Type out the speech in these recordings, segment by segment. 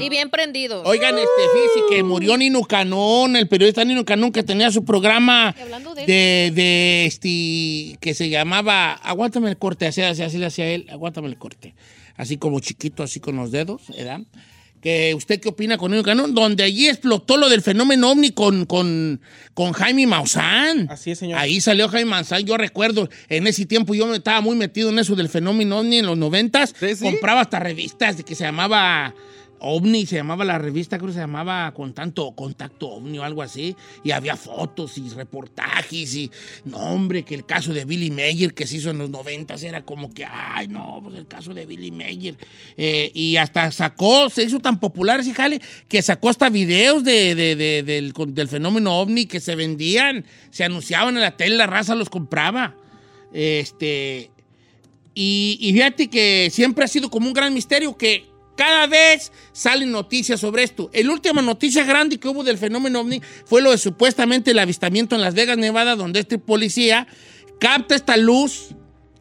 Y bien prendido. Oigan, este, fíjese que murió Nino Canón, el periodista Nino Canón, que tenía su programa de, de, este, que se llamaba, aguántame el corte, así, así, así le hacía él, aguántame el corte. Así como chiquito, así con los dedos, ¿verdad? Que ¿Usted qué opina con Nino Canón? Donde allí explotó lo del fenómeno ovni con, con, con Jaime Maussan. Así es, señor. Ahí salió Jaime Maussan, yo recuerdo, en ese tiempo yo me estaba muy metido en eso del fenómeno ovni en los noventas. ¿Sí, sí? Compraba hasta revistas de que se llamaba OVNI, se llamaba la revista, creo que se llamaba con tanto Contacto OVNI o algo así, y había fotos y reportajes y, no hombre, que el caso de Billy Mayer que se hizo en los noventas era como que, ay, no, pues el caso de Billy Mayer. Eh, y hasta sacó, se hizo tan popular ese jale, que sacó hasta videos del fenómeno OVNI que se vendían, se anunciaban en la tele, la raza los compraba. Este, y, y fíjate que siempre ha sido como un gran misterio que cada vez salen noticias sobre esto. El última noticia grande que hubo del fenómeno ovni fue lo de supuestamente el avistamiento en Las Vegas, Nevada, donde este policía capta esta luz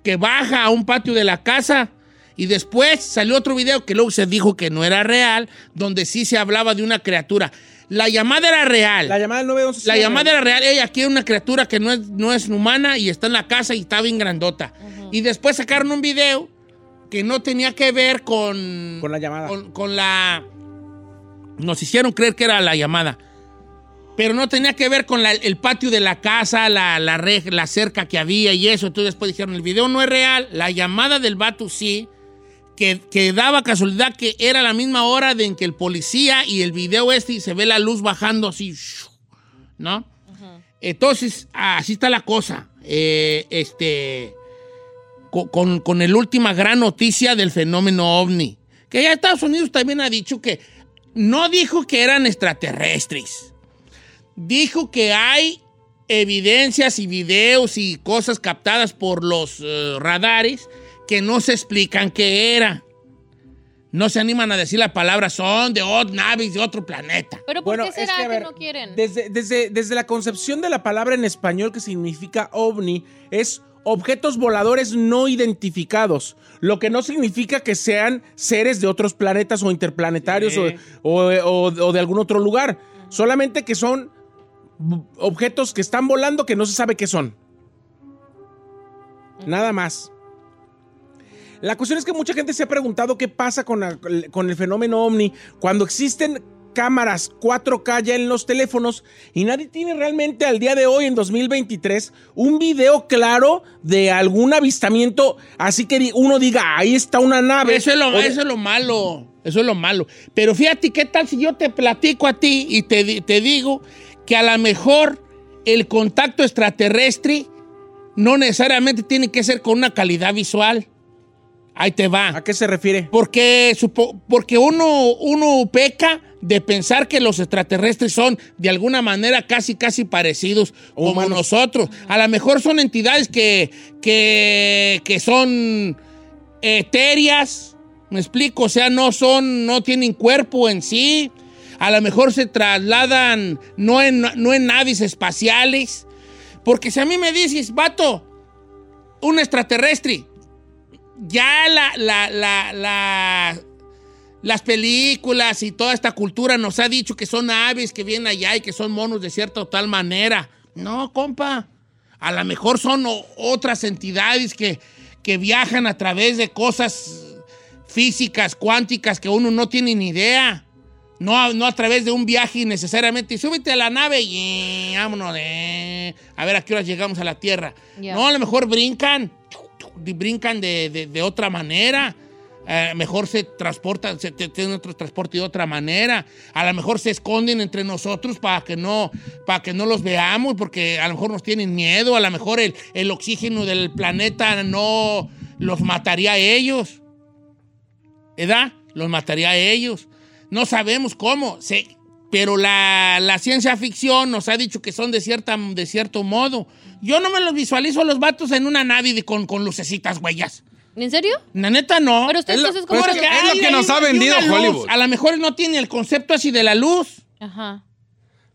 que baja a un patio de la casa. Y después salió otro video que luego se dijo que no era real, donde sí se hablaba de una criatura. La llamada era real. La llamada del 911. La llamada era real. Ella aquí una criatura que no es, no es humana y está en la casa y está bien grandota. Y después sacaron un video que no tenía que ver con... Con la llamada. Con, con la... Nos hicieron creer que era la llamada. Pero no tenía que ver con la- el patio de la casa, la, la, rej- la cerca que había y eso. Entonces después dijeron, el video no es real. La llamada del vato sí. Que, que daba casualidad que era la misma hora de en que el policía y el video este y se ve la luz bajando así. ¿No? Entonces, así está la cosa. Eh, este, con, con el última gran noticia del fenómeno ovni. Que ya Estados Unidos también ha dicho que no dijo que eran extraterrestres. Dijo que hay evidencias y videos y cosas captadas por los eh, radares que no se explican qué era. No se animan a decir la palabra son de ot- naves de otro planeta. Pero ¿por Bueno, qué será que, que, no quieren? Desde, desde, desde la concepción de la palabra en español que significa ovni, es objetos voladores no identificados, lo que no significa que sean seres de otros planetas o interplanetarios o, o- o- o de algún otro lugar, solamente que son objetos que están volando que no se sabe qué son. Nada más. La cuestión es que mucha gente se ha preguntado qué pasa con, la- con el fenómeno ovni cuando existen cámaras 4K ya en los teléfonos y nadie tiene realmente al día de hoy, en 2023, un video claro de algún avistamiento, así que uno diga, ahí está una nave. Eso es, lo, eso es lo malo. Eso es lo malo. Pero fíjate, ¿qué tal si yo te platico a ti y te, te digo que a lo mejor el contacto extraterrestre no necesariamente tiene que ser con una calidad visual? Ahí te va. ¿A qué se refiere? Porque, porque uno, uno peca de pensar que los extraterrestres son de alguna manera casi, casi parecidos como Humanos. nosotros. A lo mejor son entidades que, que, que son etéreas, Me explico, o sea, no son, no tienen cuerpo en sí. A lo mejor se trasladan no en, no en naves espaciales. Porque si a mí me dices, vato, un extraterrestre, ya la, la, la, la, las películas y toda esta cultura nos ha dicho que son aves que vienen allá y que son monos de cierta o tal manera. No, compa. A lo mejor son otras entidades que, que viajan a través de cosas físicas, cuánticas, que uno no tiene ni idea. No, a- no a través de un viaje necesariamente. Súbete a la nave y vámonos de... A ver a qué horas llegamos a la Tierra. No, a lo mejor brincan, brincan de, de- de otra manera. Eh, mejor se transportan, se tienen otro transporte de otra manera. A lo mejor se esconden entre nosotros para que no, para que no los veamos, porque a lo mejor nos tienen miedo. A lo mejor el, el oxígeno del planeta no los mataría a ellos. ¿Verdad? Los mataría a ellos. No sabemos cómo. Se- pero la, la ciencia ficción nos ha dicho que son de, cierta, de cierto modo. Yo no me los visualizo a los vatos en una nave con, con lucecitas, huellas. ¿En serio? La neta no. Pero ustedes Es lo- entonces pero como es que- es lo que hay nos ha vendido luz. Hollywood. A lo mejor no tiene el concepto así de la luz. Ajá.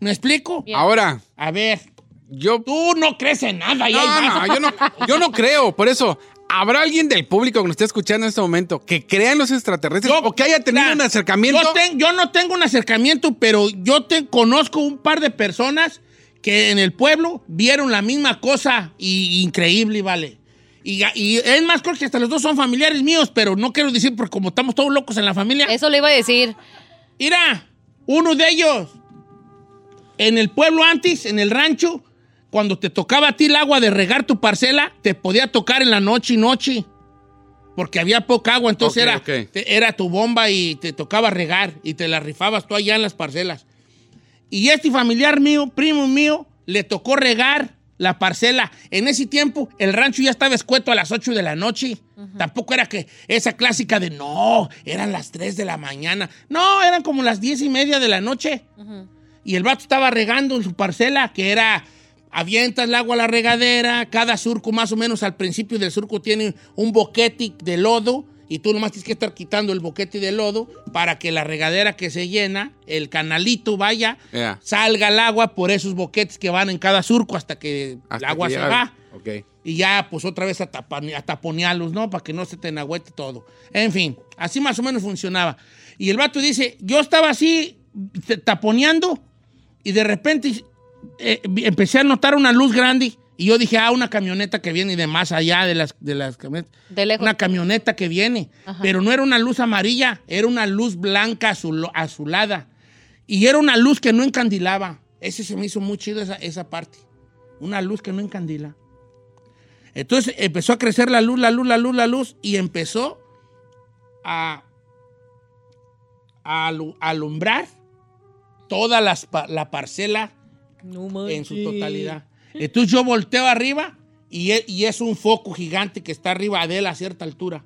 ¿Me explico? Ahora, A ver, yo... tú no crees en nada. y ahí No, no, yo no, yo no creo. Por eso, ¿habrá alguien del público que nos esté escuchando en este momento que crea en los extraterrestres Yo- o que haya tenido un acercamiento? Yo, ten- yo no tengo un acercamiento, pero yo te conozco un par de personas que en el pueblo vieron la misma cosa y, increíble, vale. Y, y es más, creo que hasta los dos son familiares míos, pero no quiero decir porque como estamos todos locos en la familia. Eso le iba a decir. Mira, uno de ellos, en el pueblo antes, en el rancho, cuando te tocaba a ti el agua de regar tu parcela, te podía tocar en la noche y noche. Porque había poca agua, entonces era, te- era tu bomba y te tocaba regar y te la rifabas tú allá en las parcelas. Y este familiar mío, primo mío, le tocó regar la parcela. En ese tiempo, el rancho ya estaba escueto a las 8 de la noche. Tampoco era que esa clásica de no, eran las 3 de la mañana. No, eran como las 10 y media de la noche. Y el vato estaba regando en su parcela, que era, avientas el agua a la regadera, cada surco más o menos al principio del surco tiene un boquete de lodo y tú nomás tienes que estar quitando el boquete de lodo para que la regadera que se llena, el canalito vaya, Ya. salga el agua por esos boquetes que van en cada surco hasta que Hasta el agua que se va. Ok. Y ya, pues otra vez a, tapane- a taponearlos, ¿no? Para que no se te enagüete todo. En fin, así más o menos funcionaba. Y el vato dice, yo estaba así taponeando y de repente eh, empecé a notar una luz grande y yo dije, ah, una camioneta que viene de más allá de las, de las camionetas. De lejos. Una camioneta que viene. Ajá. Pero no era una luz amarilla, era una luz blanca azul- azulada. Y era una luz que no encandilaba. Ese se me hizo muy chido esa, esa parte. Una luz que no encandila. Entonces empezó a crecer la luz, la luz, la luz, la luz y empezó a, a alu- alumbrar toda las la parcela No en su totalidad. Entonces yo volteo arriba y es, y es un foco gigante que está arriba de él a cierta altura.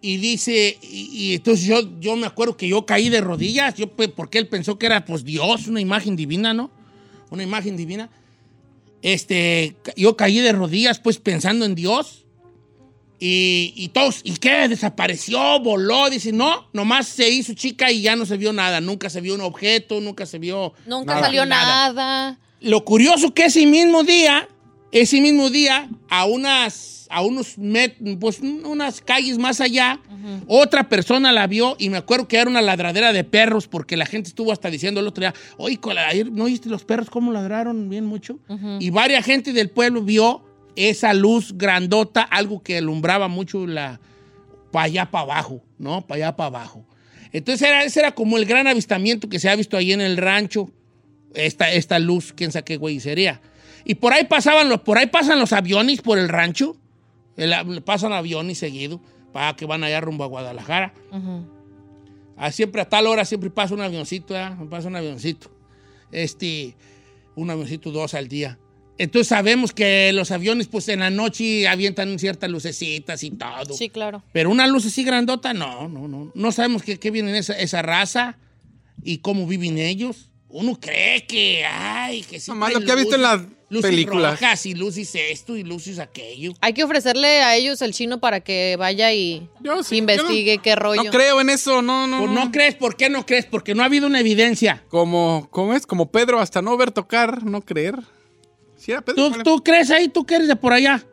Y dice, y, y entonces yo, yo me acuerdo que yo caí de rodillas, yo, pues, porque él pensó que era pues Dios, una imagen divina, ¿no? Una imagen divina. Este, yo caí de rodillas pues pensando en Dios. Y, y todos, ¿y qué? Desapareció, voló, dice, no, nomás se hizo chica y ya no se vio nada, nunca se vio un objeto, nunca se vio Nunca Nada. salió Nada. nada. Lo curioso que ese mismo día, ese mismo día, a unas, a unos met- pues unas calles más allá, otra persona la vio y me acuerdo que era una ladradera de perros porque la gente estuvo hasta diciendo el otro día, oye, ayer, ¿no viste los perros cómo ladraron bien mucho? Y varias gente del pueblo vio esa luz grandota, algo que alumbraba mucho la para allá para abajo, ¿no? Para allá para abajo. Entonces era, ese era como el gran avistamiento que se ha visto ahí en el rancho esta, esta luz, quién sabe qué güey sería. Y por ahí pasaban los, por ahí pasan los aviones por el rancho. El- pasan aviones seguido para que van allá rumbo a Guadalajara. Ah, siempre a tal hora siempre pasa un avioncito, ¿eh? pasa un avioncito. Este, un avioncito dos al día. Entonces sabemos que los aviones, pues en la noche avientan ciertas lucecitas y todo. Sí, claro. Pero una luz así grandota, no, no, no. No sabemos qué, qué viene en esa, esa raza y cómo viven ellos. Uno cree que, ay, que sí. Nomás lo que ha visto en las luces películas. rojas y luces esto y luces aquello. Hay que ofrecerle a ellos el chino para que vaya y Yo sí, investigue yo no- qué rollo. No creo en eso, no, no. Pues no. no crees, ¿por qué no crees? Porque no ha habido una evidencia. Como, ¿cómo es? Como Pedro, hasta no ver tocar, no creer. ¿Sí era Pedro? ¿Tú, ¿Cuál era? tú crees ahí? ¿Tú que eres de por allá?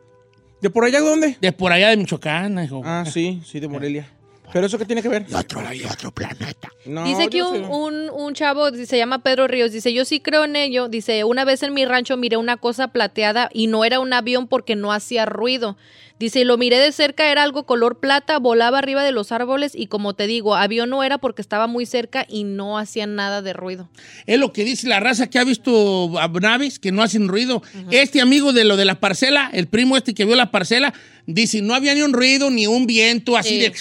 ¿De por allá dónde? De por allá de Michoacán, hijo. Ah, sí, sí, de Morelia. ¿Pero eso qué tiene que ver? De otro, otro planeta. No, Dice aquí yo un, un, un chavo, se llama Pedro Ríos, dice, yo sí creo en ello. Dice, una vez en mi rancho miré una cosa plateada y no era un avión porque no hacía ruido. Dice, y lo miré de cerca, era algo color plata, volaba arriba de los árboles y como te digo, avión no era porque estaba muy cerca y no hacía nada de ruido. Es lo que dice la raza que ha visto a naves que no hacen ruido. Este amigo de lo de la parcela, el primo este que vio la parcela, dice, no había ni un ruido, ni un viento, así Sí. de...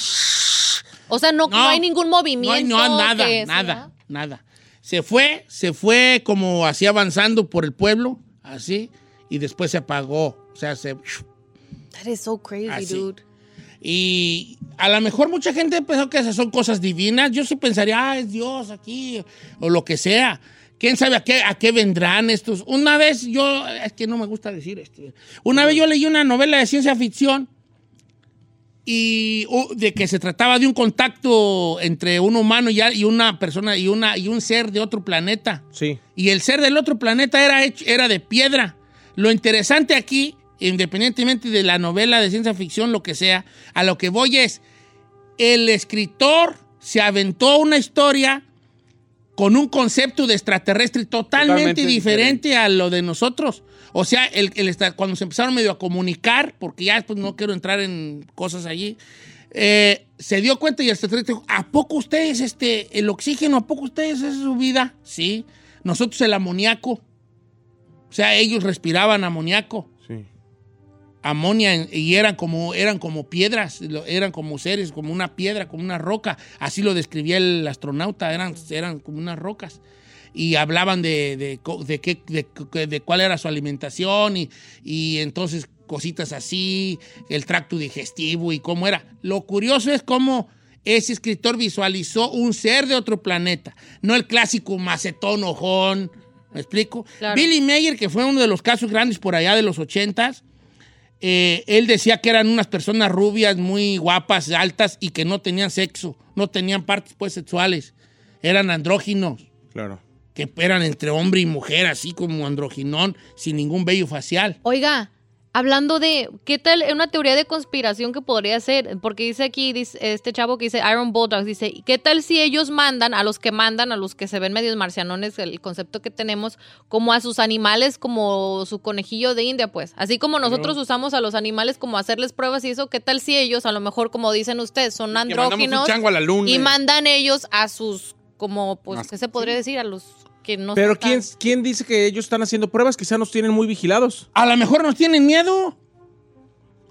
O sea, no, no hay ningún No movimiento. hay no, nada, nada, nada. Se fue, se fue como así avanzando por el pueblo, así, y después se apagó. O sea, se... That is so crazy, Así. dude. Y a lo mejor mucha gente pensó que esas son cosas divinas. Yo sí pensaría, ah, es Dios aquí, o lo que sea. ¿Quién sabe a qué, a qué vendrán estos? Una vez yo, es que no me gusta decir esto. Una vez yo leí una novela de ciencia ficción y uh, de que se trataba de un contacto entre un humano y, una persona y, una, y un ser de otro planeta. Sí. Y el ser del otro planeta era, hecho, era de piedra. Lo interesante aquí, independientemente de la novela de ciencia ficción, lo que sea, a lo que voy es, el escritor se aventó una historia con un concepto de extraterrestre totalmente, Totalmente diferente, a lo de nosotros. O sea, el, el cuando se empezaron medio a comunicar, porque ya pues, no quiero entrar en cosas allí, eh, se dio cuenta y el extraterrestre dijo, ¿a poco ustedes, este, el oxígeno, a poco ustedes es su vida? Sí. Nosotros el amoníaco. O sea, ellos respiraban amoníaco Sí. amonia y eran como, eran como piedras, eran como seres, como una piedra, como una roca. Así lo describía el astronauta, eran, eran como unas rocas. Y hablaban de, de, qué, de, de cuál era su alimentación y, y entonces cositas así, el tracto digestivo y cómo era. Lo curioso es cómo ese escritor visualizó un ser de otro planeta, no el clásico macetón ojón. ¿Me explico? Claro. Billy Mayer, que fue uno de los casos grandes por allá de los ochentas, eh, él decía que eran unas personas rubias, muy guapas, altas y que no tenían sexo, no tenían partes pues sexuales, eran andróginos, Claro. Que eran entre hombre y mujer, así como androginón, sin ningún vello facial. Oiga, hablando de, ¿qué tal una teoría de conspiración que podría ser? Porque dice aquí, dice, este chavo que dice Iron Bulldogs, dice, ¿qué tal si ellos mandan, a los que mandan, a los que se ven medios marcianones, el concepto que tenemos, como a sus animales, como su conejillo de India, pues? Así como nosotros usamos a los animales como hacerles pruebas y eso, ¿qué tal si ellos, a lo mejor, como dicen ustedes, son andróginos y mandan ellos a sus, como, pues, Más- ¿qué se podría decir? A los que no Pero ¿quién, ¿quién dice que ellos están haciendo pruebas? Quizá nos tienen muy vigilados. A lo mejor nos tienen miedo.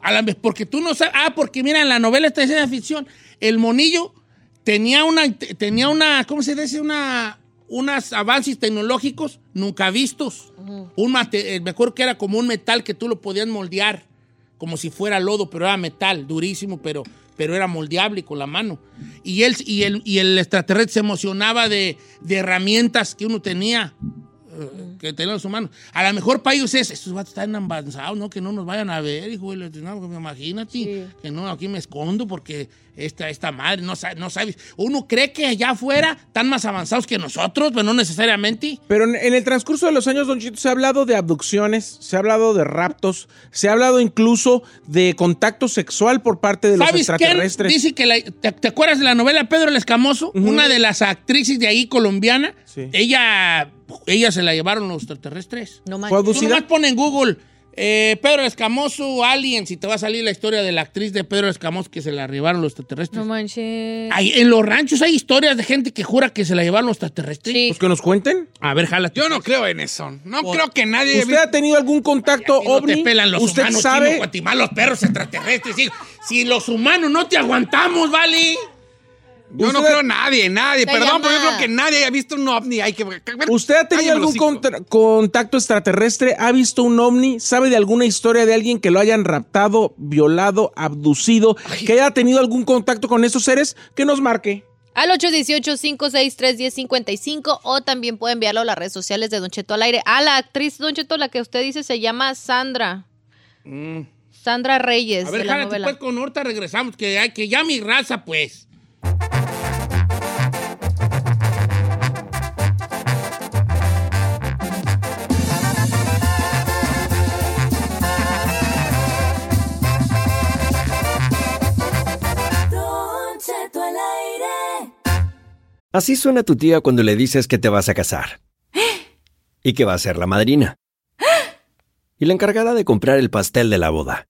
A la, porque tú no sabes. Ah, porque mira, en la novela esta de ciencia ficción, el monillo tenía una, tenía una, ¿cómo se dice? Una, unos avances tecnológicos nunca vistos. Un mate- eh, me acuerdo que era como un metal que tú lo podías moldear, como si fuera lodo, pero era metal, durísimo, pero, pero era moldeable con la mano. Y él y el, y el extraterrestre se emocionaba de, de herramientas que uno tenía eh, que tenían los humanos. A lo mejor para ellos es, estos vatos están avanzados, ¿no? Que no nos vayan a ver, hijo. de la- No, imagínate, Sí. que no, aquí me escondo porque esta, esta madre, no, no sabes. Uno cree que allá afuera están más avanzados que nosotros, pero no necesariamente. Pero en, en el transcurso de los años, Don Chito, se ha hablado de abducciones, se ha hablado de raptos, se ha hablado incluso de contacto sexual por parte de los extraterrestres. Dice que la- te, te acuerdas de la novela Pedro el Escamoso? Una de las actrices de ahí colombiana. Sí. Ella, ella se la llevaron los extraterrestres. No manches. Tú nomás pon en Google eh, Pedro Escamoso, Aliens, y te va a salir la historia de la actriz de Pedro Escamoso que se la llevaron los extraterrestres. No manches. Ahí, en los ranchos hay historias de gente que jura que se la llevaron los extraterrestres. Sí. Pues que nos cuenten. A ver, jálate. Yo no creo en eso. No Por- creo que nadie ¿Usted ha tenido algún contacto Aquí no ovni? te pelan los ¿Usted humanos, sabe? chino, Guatemala, los perros extraterrestres. Si los humanos no te aguantamos, ¿vale? Yo no creo en nadie, nadie. Perdón, pero yo creo que nadie haya visto un ovni. Hay que. ¿Usted ha tenido algún contra- contacto extraterrestre? ¿Ha visto un ovni? ¿Sabe de alguna historia de alguien que lo hayan raptado, violado, abducido? ¿Que haya tenido algún contacto con esos seres? Que nos marque. Al 818-563-1055 o también puede enviarlo a las redes sociales de Don Cheto al aire. A la actriz Don Cheto, la que usted dice, se llama Sandra. Sandra Reyes Mm. A ver, de la jálate novela. pues con ahorita regresamos, que ya mi raza, pues. Así suena tu tía cuando le dices que te vas a casar. Y que va a ser la madrina. Y la encargada de comprar el pastel de la boda.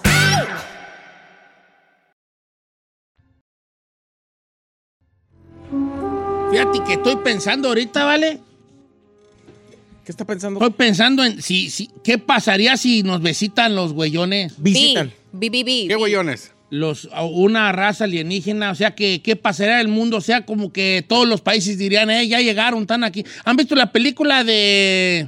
Fíjate que estoy pensando ahorita, ¿vale? ¿Qué está pensando? Estoy pensando en si, si, qué pasaría si nos visitan los güeyones, Visitan. B, B, B, ¿Qué güeyones? los, una raza alienígena, o sea, que qué pasaría en el mundo, o sea, como que todos los países dirían, eh, ya llegaron, están aquí. ¿Han visto la película de...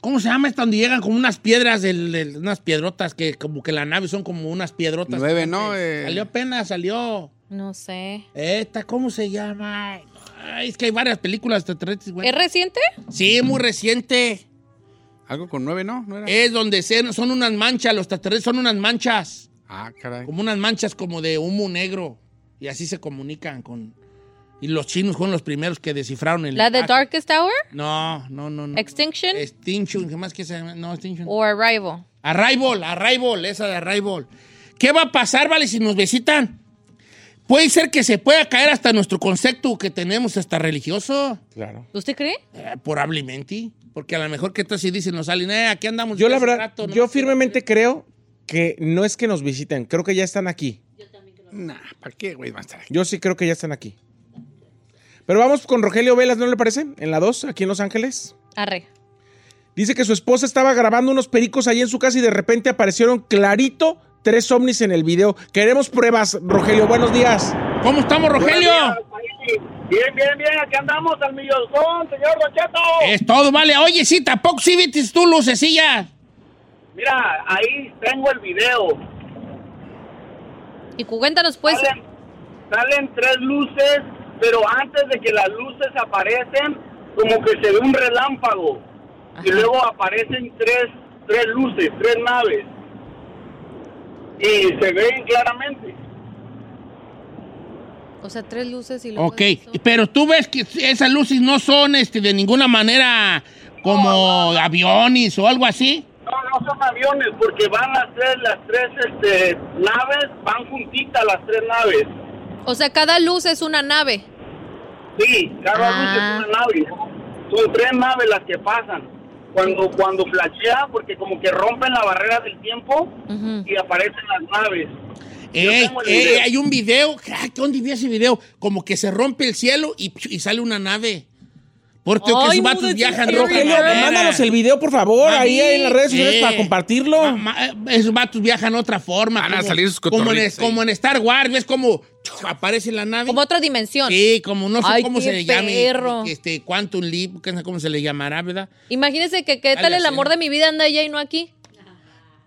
¿Cómo se llama esta? Donde llegan como unas piedras, del- del- unas piedrotas, que como que la nave son como unas piedrotas. Nueve, ¿no? Eh, Salió apenas, salió. No sé. Esta, ¿cómo se llama? Ay, es que hay varias películas extraterrestres, güey. ¿Es reciente? Sí, muy reciente. Algo con nueve, ¿no? ¿No era? Es donde se- son unas manchas, los extraterrestres son unas manchas. Ah, caray. Como unas manchas como de humo negro. Y así se comunican con... Y los chinos fueron los primeros que descifraron el... ¿La de. Darkest Hour? No, no, no. no. ¿Extinction? Extinction, ¿qué más que se llama? No, Extinction. ¿O Arrival? Arrival, Arrival, esa de Arrival. ¿Qué va a pasar, vale, si nos visitan? Puede ser que se pueda caer hasta nuestro concepto que tenemos hasta religioso. Claro. ¿Usted cree? Eh, probablemente. Porque a lo mejor que tal si dicen nos salen, eh, aquí andamos. Yo la verdad, rato, ¿no? yo firmemente creo que no es que nos visiten, creo que ya están aquí. Nah, ¿para qué, güey? Va a estar aquí. Yo sí creo que ya están aquí. Pero vamos con Rogelio Velas, ¿no le parece? En la 2, aquí en Los Ángeles. Arre. Dice que su esposa estaba grabando unos pericos ahí en su casa y de repente aparecieron clarito tres ovnis en el video. Queremos pruebas, Rogelio. Buenos días. ¿Cómo estamos, Rogelio? Bien, bien, bien, aquí andamos al millón, señor Don Cheto. Es todo, vale. Oye, sí, tampoco sí viste tú lucecilla. Mira, ahí tengo el video. Y cuéntanos, pues. Salen, salen tres luces, pero antes de que las luces aparecen, como que se ve un relámpago. Y luego aparecen tres, tres luces, tres naves. Y se ven claramente. O sea, tres luces y luego. Ok, pero tú ves que esas luces no son este, de ninguna manera como aviones o algo así. No, no son aviones, porque van las tres, las tres este, naves, van juntitas las tres naves. O sea, cada luz es una nave. Sí, cada Ah. luz es una nave. Son tres naves las que pasan. Cuando, cuando flashea, porque como que rompen la barrera del tiempo y aparecen las naves. Yo tengo el eh, video. hay un video, ay, ¿dónde vi ese video? Como que se rompe el cielo y, y sale una nave. Porque Ay, esos no, vatos viajan mándanos el video, por favor, Ah, ahí en las redes sociales sí. para compartirlo. Ma- ma- eh, esos vatos viajan otra forma. Van a como- salir sus como en, como en Star Wars, ¿ves cómo chuf, aparece la nave? Como otra dimensión. Sí, como no sé Ay, cómo se le llame. perro. Este, Quantum Leap, que no sé cómo se le llamará, ¿verdad? Imagínese que qué tal el amor de mi vida anda allá y no aquí.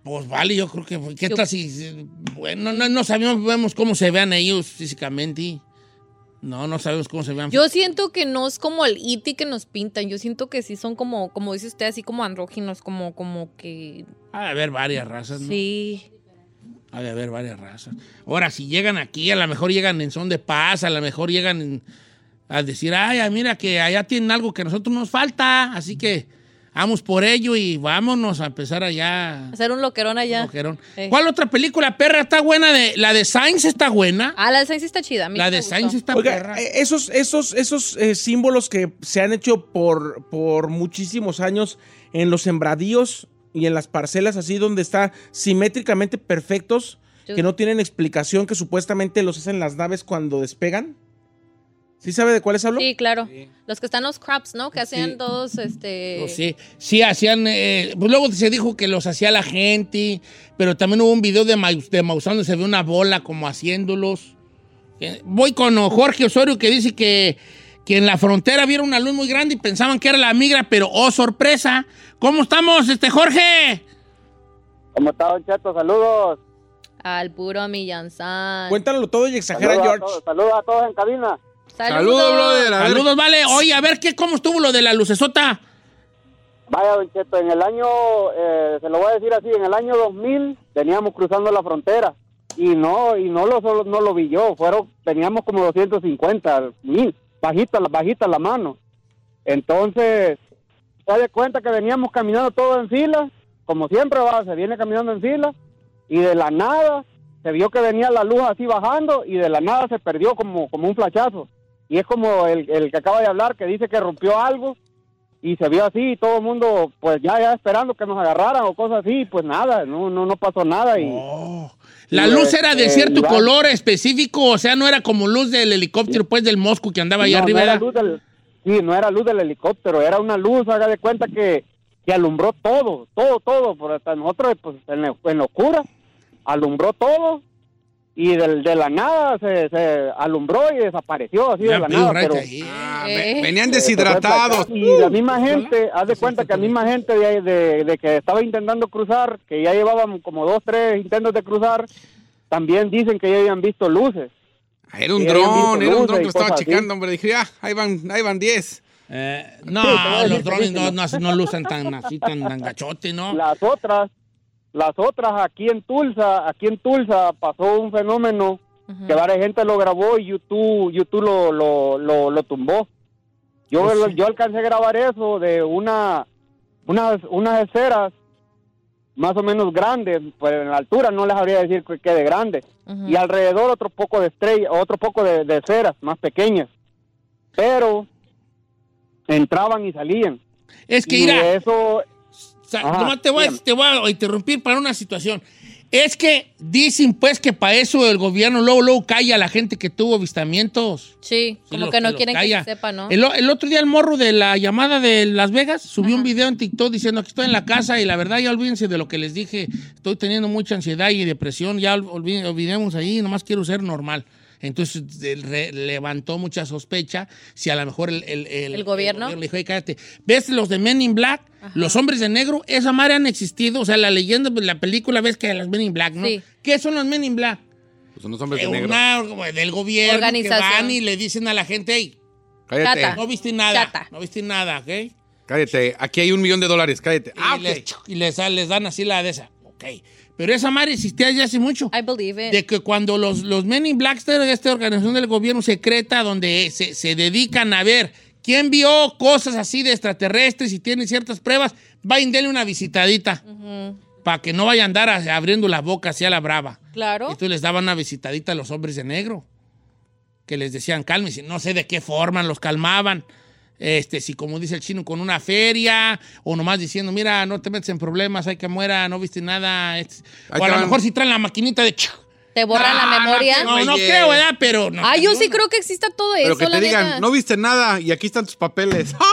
Pues vale, yo creo que. ¿Qué tal si.? Bueno, no, no sabemos vemos cómo se vean ellos físicamente. No, no sabemos cómo se vean. Yo siento que no es como el E.T. que nos pintan. Yo siento que sí son como, como dice usted, así como andróginos, como, como que. Ha de haber varias razas, ¿no? Sí. Ha de haber varias razas. Ahora, si llegan aquí, a lo mejor llegan en son de paz, a lo mejor llegan en- a decir, ay, mira que allá tienen algo que a nosotros nos falta, así que vamos por ello y vámonos a empezar allá. Hacer un loquerón allá. Loquerón. Eh. ¿Cuál otra película, perra, está buena? De, la de Sainz está buena. Ah, la de Sainz está chida. a mí La de. Sainz está Oiga, perra. eh, esos, esos, esos eh, símbolos que se han hecho por, por muchísimos años en los sembradíos y en las parcelas así donde está simétricamente perfectos, Yo- que no tienen explicación, que supuestamente los hacen las naves cuando despegan. ¿Sí sabe de cuáles hablo? Sí, claro. Los que están los crops, ¿no? Que hacían Sí. todos, este... Pues sí, sí hacían, eh, pues luego se dijo que los hacía la gente, pero también hubo un video de, Maus- de Maussan donde se ve una bola como haciéndolos. Eh, voy con Jorge Osorio que dice que, que en la frontera vieron una luz muy grande y pensaban que era la migra, pero oh, sorpresa. ¿Cómo estamos, este Jorge? ¿Cómo está, Don Cheto? Saludos. Al puro Millanzán. Cuéntalo todo y exagera, George. saludos a todos en cabina. Saludos, brother. A ver. Saludos, vale. Oye, a ver, ¿qué, ¿cómo estuvo lo de la lucesota? Vaya, Don Cheto, en el año, eh, se lo voy a decir así, en el año 2000 veníamos cruzando la frontera y no y no lo solo no lo vi yo, fueron teníamos como 250 mil, bajita, la- bajita la mano. Entonces, se da cuenta que veníamos caminando todo en fila, como siempre va, se viene caminando en fila y de la nada se vio que venía la luz así bajando y de la nada se perdió como, como un flachazo. Y es como el, el que acaba de hablar que dice que rompió algo y se vio así y todo el mundo pues ya ya esperando que nos agarraran o cosas así, pues nada, no no no pasó nada y La y, luz era de eh, cierto color específico, o sea, no era como luz del helicóptero, pues del Moscú que andaba no, arriba. no era ¿verdad? luz del, sí, no era luz del helicóptero, era una luz, haga de cuenta que, que alumbró todo, todo, todo, por hasta nosotros pues en, la- en la oscura, alumbró todo y del, de la nada se, se alumbró y desapareció así Ya de la nada, pero. Ah, Eh. ve- venían Eh, deshidratados. Y la misma gente, haz de cuenta que la misma gente de, de- de que estaba intentando cruzar, que ya llevaban como dos, tres intentos de cruzar, también dicen que ya habían visto luces. Ah, Era un dron, era un dron que estaba checando, hombre. Dije, ah, ahí van, ahí van 10. Eh, no, Sí, los drones no, no. no, no lucen tan así, tan, tan gachote, ¿no? Las otras, las otras aquí en Tulsa, aquí en Tulsa pasó un fenómeno que varias gente lo grabó y YouTube, YouTube lo, lo, lo, lo tumbó. Yo, Pues sí. yo alcancé a grabar eso de una, unas, unas esferas más o menos grandes, pues en la altura no les habría decir que quede grande. Ujú. Y alrededor otro poco de estrella, otro poco de, de esferas más pequeñas. Pero entraban y salían. Es que y eso, sea, Ajá, nomás te voy, a, te voy a interrumpir para una situación. Es que dicen pues que para eso el gobierno luego, luego calla a la gente que tuvo avistamientos. Sí, Sí, como que no quieren calla. que se sepa, ¿no? El, otro día el morro de la llamada de Las Vegas subió un video en TikTok diciendo que estoy en la casa y la verdad ya olvídense de lo que les dije. Estoy teniendo mucha ansiedad y depresión, ya ol- olvi- olvidemos ahí, nomás quiero ser normal. Entonces el re- levantó mucha sospecha si a lo mejor el, el, ¿El gobierno? le dijo, "Ey, cállate. ¿Ves los de Men in Black? Los hombres de negro, esa madre han existido. O sea, la leyenda, pues, la película ves que los Men in Black, ¿no? Sí. ¿Qué son los Men in Black? Pues son los hombres Eh, de negro. una del gobierno que Organización. van y le dicen a la gente, hey, Cállate, Cata. no viste nada, Chata. no viste nada, ¿ok? cállate. Aquí hay un millón de dólares, cállate. Y, Ah, ok. les, y les, les dan así la de esa, ok. Pero esa madre existía ya hace mucho. I believe it. De que cuando los, los Men in Black, esta esta organización del gobierno secreta, donde se, se dedican a ver quién vio cosas así de extraterrestres y tienen ciertas pruebas, va y denle una visitadita. Para que no vaya a andar a- abriendo la boca hacia la brava. Claro. Entonces les daban una visitadita a los hombres de negro. Que les decían, cálmense. No sé de qué forma los calmaban. Este, si como dice el chino, con una feria, o nomás diciendo, mira, no te metes en problemas, hay que muera, no viste nada. este- Ahí o a lo mejor si traen la maquinita de... Te borran la memoria. No, no creo, ¿verdad? Pero no. Ah, yo sí creo que exista todo eso, Pero que la te digan, no viste nada y aquí están tus papeles.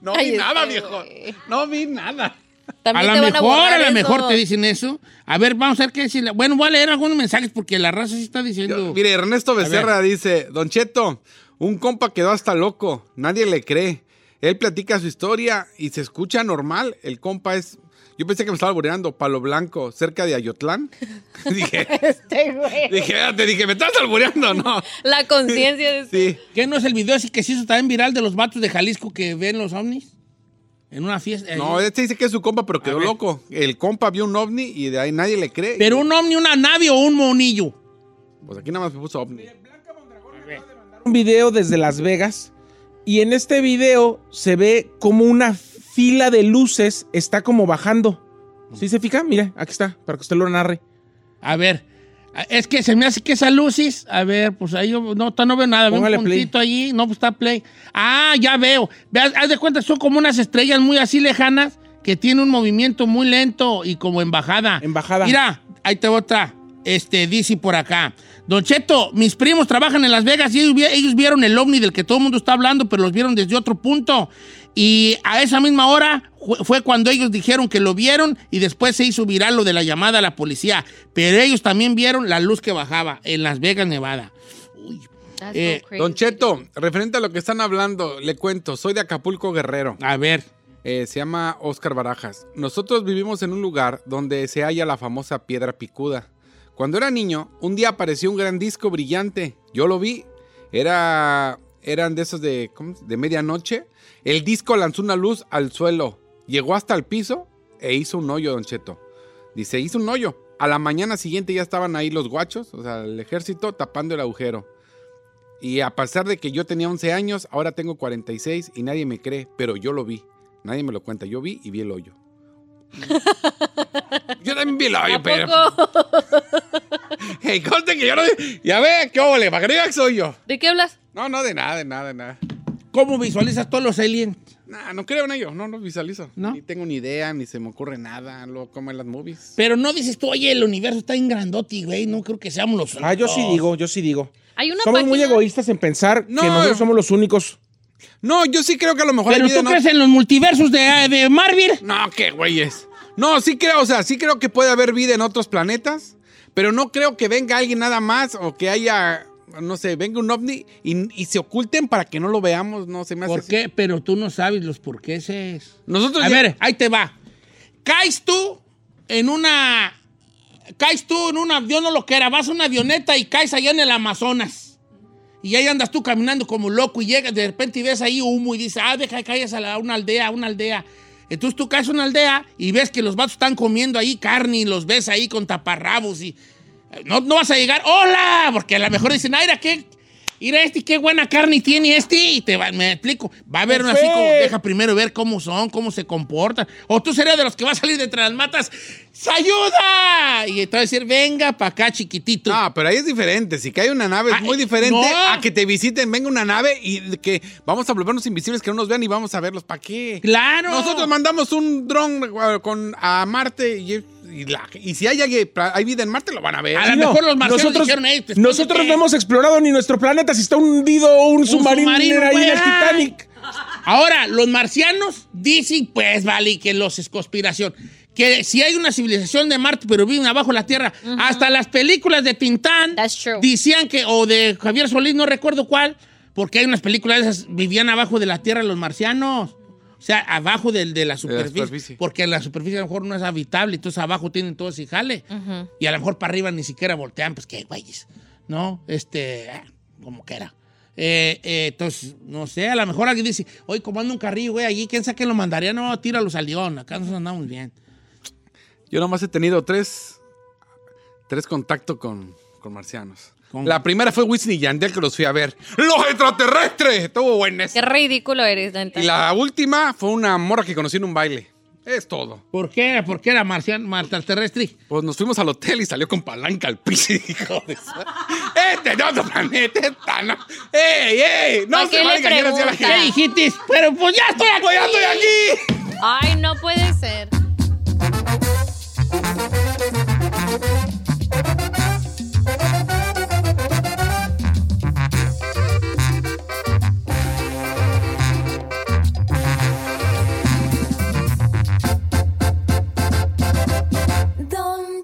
No Ay, vi nada, este, viejo. güey. No vi nada. A lo mejor, a lo eso. mejor te dicen eso. A ver, vamos a ver qué decirle. Bueno, voy a leer algunos mensajes porque la raza sí está diciendo. Yo- mire, Ernesto Becerra dice, Don Cheto, un compa quedó hasta loco, nadie le cree. Él platica su historia y se escucha normal. El compa es, Yo pensé que me estaba albureando. Palo Blanco, cerca de Ayotlán. dije, Este güey. dije, te dije, ¿me estás albureando? No. La conciencia de Sí. ¿Qué no es el video así que se hizo también viral de los vatos de Jalisco que ven los ovnis? En una fiesta. No, este dice que es su compa, pero quedó loco. El compa vio un ovni y de ahí nadie le cree. Pero un ovni, una nave o un monillo. Pues aquí nada más me puso ovni. Un video desde Las Vegas y en este video se ve como una fila de luces está como bajando. ¿Sí se fija? Mire, aquí está, para que usted lo narre. A ver, es que se me hace que esa luces. A ver, pues ahí yo no, no veo nada. Veo un play. puntito allí. No, pues está play. Ah, ya veo. Ve, haz- de cuenta, son como unas estrellas muy así lejanas que tienen un movimiento muy lento y como en bajada. En bajada. Mira, ahí te otra. Este, dice por acá. Don Cheto, mis primos trabajan en Las Vegas y ellos, vi- ellos vieron el ovni del que todo el mundo está hablando, pero los vieron desde otro punto. Y a esa misma hora fue cuando ellos dijeron que lo vieron y después se hizo viral lo de la llamada a la policía. Pero ellos también vieron la luz que bajaba en Las Vegas, Nevada. Uy. Eh. Don Cheto, referente a lo que están hablando, le cuento, soy de Acapulco Guerrero. A ver. Eh, se llama Oscar Barajas. Nosotros vivimos en un lugar donde se halla la famosa piedra picuda. Cuando era niño, un día apareció un gran disco brillante. Yo lo vi. Era, eran de esos de, ¿cómo? de medianoche. El disco lanzó una luz al suelo. Llegó hasta el piso e hizo un hoyo, Don Cheto. Dice, hizo un hoyo. A la mañana siguiente ya estaban ahí los guachos, o sea, el ejército tapando el agujero. Y a pesar de que yo tenía 11 años, ahora tengo 46 y nadie me cree, pero yo lo vi. Nadie me lo cuenta. Yo vi y vi el hoyo. yo también vi el hoyo, ¿A pero. Hey, conste que yo no. Ya ve, qué diga que soy yo. ¿De qué hablas? No, no, de nada, de nada, de nada. ¿Cómo visualizas todos los aliens? Nah, no creo en ello, no, no visualizo. ¿No? Ni tengo ni idea, ni se me ocurre nada, lo como en las movies. Pero no dices tú, oye, el universo está en grandote, güey. No creo que seamos los Ah, yo sí únicos. digo, yo sí digo. Hay una Somos página... muy egoístas en pensar No. que nosotros somos los únicos. No, yo sí creo que a lo mejor hay Pero vida tú crees en los multiversos de, de Marvel. No, qué güeyes. No, sí creo, o sea, sí creo que puede haber vida en otros planetas, pero no creo que venga alguien nada más o que haya, no sé, venga un ovni y, y se oculten para que no lo veamos, no se me hace ¿Por así. qué? Pero tú no sabes los porqueses. Nosotros A ya- ver, ahí te va. Caes tú en una. Caes tú en una. Dios no lo quiera. Vas a una avioneta y caes allá en el Amazonas. Y ahí andas tú caminando como loco y llegas de repente y ves ahí humo y dices, ah, deja que caigas a la- una aldea, una aldea. Entonces tú caes a una aldea y ves que los vatos están comiendo ahí carne y los ves ahí con taparrabos y. eh, No, no vas a llegar, ¡hola! Porque a lo mejor dicen, ¡Aira, qué! Mira este, qué buena carne tiene este. Y te va, me explico. Va a haber una así como, deja primero ver cómo son, cómo se comportan. O tú serías de los que va a salir de entre las matas, ¡ayuda! Y te va a decir, venga para acá, chiquitito. No, pero ahí es diferente. Si cae una nave Ah, es muy eh, diferente no. a que te visiten, venga una nave y que vamos a volvernos invisibles, que no nos vean y vamos a verlos. ¿Para qué? ¡Claro! Nosotros mandamos un dron eh, con, a Marte y, y la- y si hay, alguien- hay vida en Marte, lo van a ver. A lo No, mejor los marcianos nosotros, dijeron, "Ey, pues, nosotros ponte". no hemos explorado ni nuestro planeta si está hundido un, submarino, submarino, ahí en el. Titanic. Ahora, los marcianos dicen, pues vale, que los es conspiración. Que si hay una civilización de Marte, pero viven abajo de la Tierra. Hasta las películas de Tintán decían que, o de Javier Solís, no recuerdo cuál, porque hay unas películas de esas, vivían abajo de la Tierra los marcianos. O sea, abajo del- de, la superficie, superficie. Porque la superficie a lo mejor no es habitable, entonces abajo tienen todo ese jale. Y a lo mejor para arriba ni siquiera voltean, pues qué güeyes. ¿No? Este, ah, como que era. Eh, eh, entonces, no sé, a lo mejor alguien dice, oye, como anda un carrillo, güey, allí, ¿quién sabe que lo mandaría? No, tíralos al león, acá nos andamos bien. Yo nomás he tenido tres, tres contactos con, con marcianos. ¿Con? La primera fue Wisin y Yandel que los fui a ver. ¡Los extraterrestres! Estuvo bueno eso. Qué ridículo eres, neta. Y la última fue una morra que conocí en un baile. Es todo. ¿Por qué? ¿Por qué era marciano, marciano Pues nos fuimos al hotel y salió con palanca al piso y dijo de eso. Este no otro planeta, esta no. ¡Ey, ey! No ¿Para se qué vale le engañar así a la pregunta? ¿Qué gente. dijiste? Pero pues ya estoy aquí. Pues ya estoy aquí. Ay, no puede ser.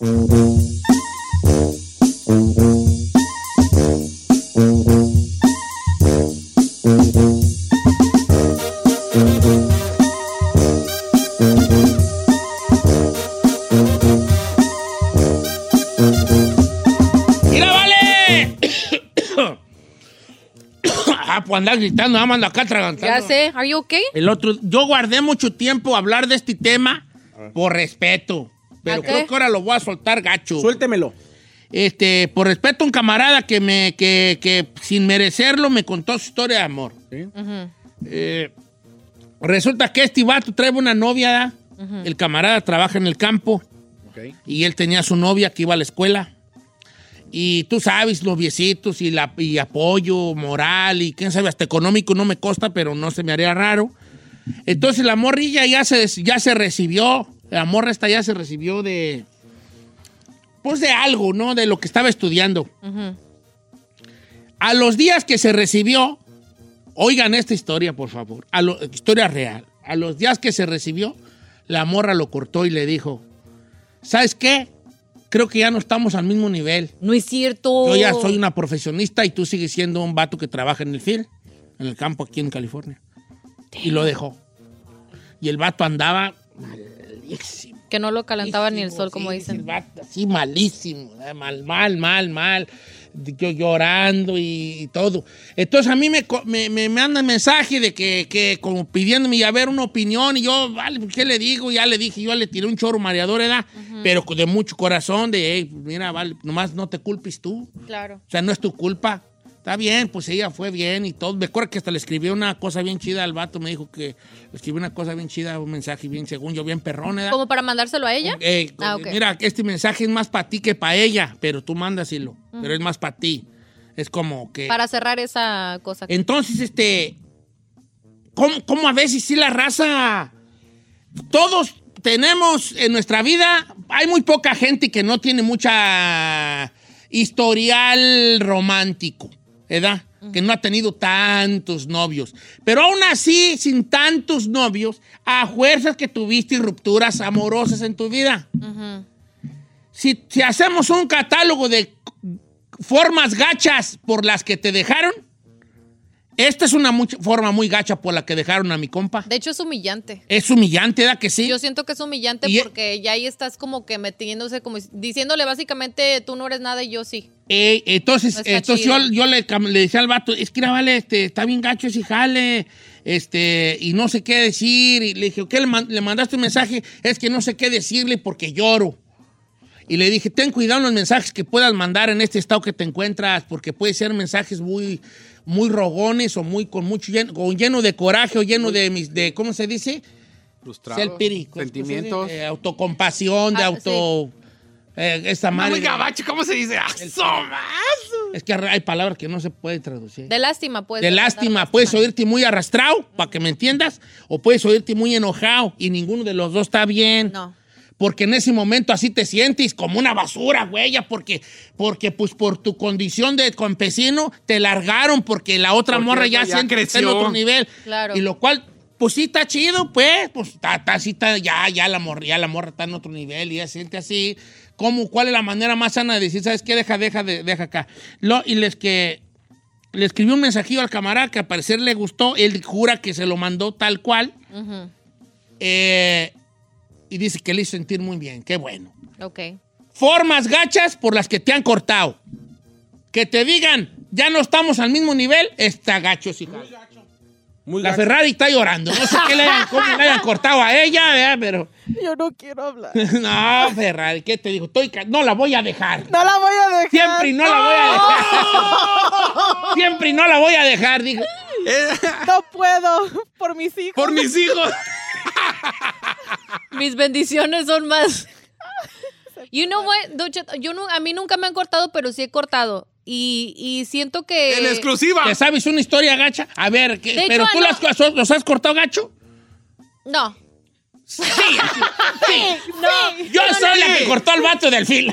¡Mira, vale! ah, pues andar gritando, nada más ando acá atragantando. Ya sé. Are you okay? El otro, yo guardé mucho tiempo hablar de este tema por respeto, pero ¿A creo que ahora lo voy a soltar gacho. Suéltemelo. Este, por respeto a un camarada que me, que, que sin merecerlo me contó su historia de amor. Ujú. Eh, resulta que este vato trae una novia, ¿da? Ujú. el camarada trabaja en el campo y él tenía su novia que iba a la escuela. Y tú sabes, los viecitos y, la, y apoyo moral y quién sabe, hasta económico no me consta, pero no se me haría raro. Entonces la morrilla ya se, ya se recibió, la morra esta ya se recibió de, pues de algo, ¿no? De lo que estaba estudiando. A los días que se recibió, oigan esta historia, por favor, a lo- historia real. A los días que se recibió, la morra lo cortó y le dijo, ¿sabes qué? Creo que ya no estamos al mismo nivel. No es cierto. Yo ya soy una profesionista y tú sigues siendo un vato que trabaja en el field, en el campo aquí en California. Y lo dejó. Y el vato andaba malísimo. Que no lo calentaba ni el sol, como Sí, dicen. el vato así malísimo, mal, mal, mal, mal. Yo llorando y, y todo. Entonces a mí me, me, me mandan mensaje de que, que como pidiéndome a ver una opinión y yo, vale, ¿qué le digo? Ya le dije, yo le tiré un choro mareador, ¿verdad? Pero de mucho corazón, de, "Ey, mira, vale, nomás no te culpes tú. Claro. O sea, no es tu culpa. Está bien, pues ella fue bien y todo. Me acuerdo que hasta le escribió una cosa bien chida al vato. Me dijo que le escribió una cosa bien chida, un mensaje bien, según yo, bien perrón, ¿verdad? ¿Como para mandárselo a ella? Eh, Ah, ok. Mira, este mensaje es más para ti que para ella, pero tú mándaselo. Pero es más para ti. Es como que... Para cerrar esa cosa. Entonces, este... ¿cómo, cómo a veces sí la raza... Todos tenemos en nuestra vida... Hay muy poca gente que no tiene mucha historial romántico, ¿verdad? Que no ha tenido tantos novios. Pero aún así, sin tantos novios, a fuerzas que tuviste rupturas amorosas en tu vida. Si, si hacemos un catálogo de formas gachas por las que te dejaron, esta es una mucha- forma muy gacha por la que dejaron a mi compa. De hecho, es humillante. Es humillante, ¿da que sí? Yo siento que es humillante Y- porque ya ahí estás como que metiéndose, como diciéndole básicamente tú no eres nada y yo sí. Eh, entonces, No entonces yo, yo le, decía al vato, es que era, vale, este, está bien gacho ese jale, este, y no sé qué decir. Y le dije, ¿qué le, man- le mandaste un mensaje? Es que no sé qué decirle porque lloro. Y le dije, ten cuidado en los mensajes que puedas mandar en este estado que te encuentras, porque puede ser mensajes muy, muy rogones o muy con mucho lleno, lleno de coraje o lleno de, mis, de ¿cómo se dice? Frustrados, sentimientos. Eh, autocompasión, de Ah, auto... eh, esta madre... muy gabacho, ¿cómo se dice? ¡Ah, es que hay palabras que no se puede traducir. De lástima, pues. de lástima, puedes oírte muy arrastrado, para que me entiendas, o puedes oírte muy enojado, y ninguno de los dos está bien. No. Porque en ese momento así te sientes como una basura, güey, ya porque, porque pues por tu condición de campesino te largaron porque la otra Porque morra ya, ya que está en creció. otro nivel. Claro. Y lo cual, pues sí está chido, pues, pues está, está así, está, ya, ya la morra, ya la morra está en otro nivel y ya se siente así. ¿Cómo, ¿Cuál es la manera más sana de decir, sabes qué? Deja, deja, de- deja acá. Lo, y les que le escribió un mensajillo al camarada que al parecer le gustó, él jura que se lo mandó tal cual. Eh, y dice que le hizo sentir muy bien, qué bueno. Ok. Formas gachas por las que te han cortado. Que te digan, ya no estamos al mismo nivel, está gacho, sí. Muy La gacho. Ferrari está llorando. No sé qué le hayan, cómo le hayan cortado a ella, pero. Yo no quiero hablar. No, Ferrari, ¿qué te digo? Estoy ca- no la voy a dejar. No la voy a dejar. Siempre y no la voy a dejar. Siempre y no la voy a dejar, dijo. No puedo. Por mis hijos. Por mis hijos. Mis bendiciones son más. You know what, yo no, a mí nunca me han cortado, pero sí he cortado. Y, y siento que... En exclusiva. ¿Te sabes una historia gacha? A ver, ¿qué- De hecho, ¿pero tú no. las- los, los has cortado gacho? No. Sí, No. Yo No, soy no, la que cortó al vato del fil.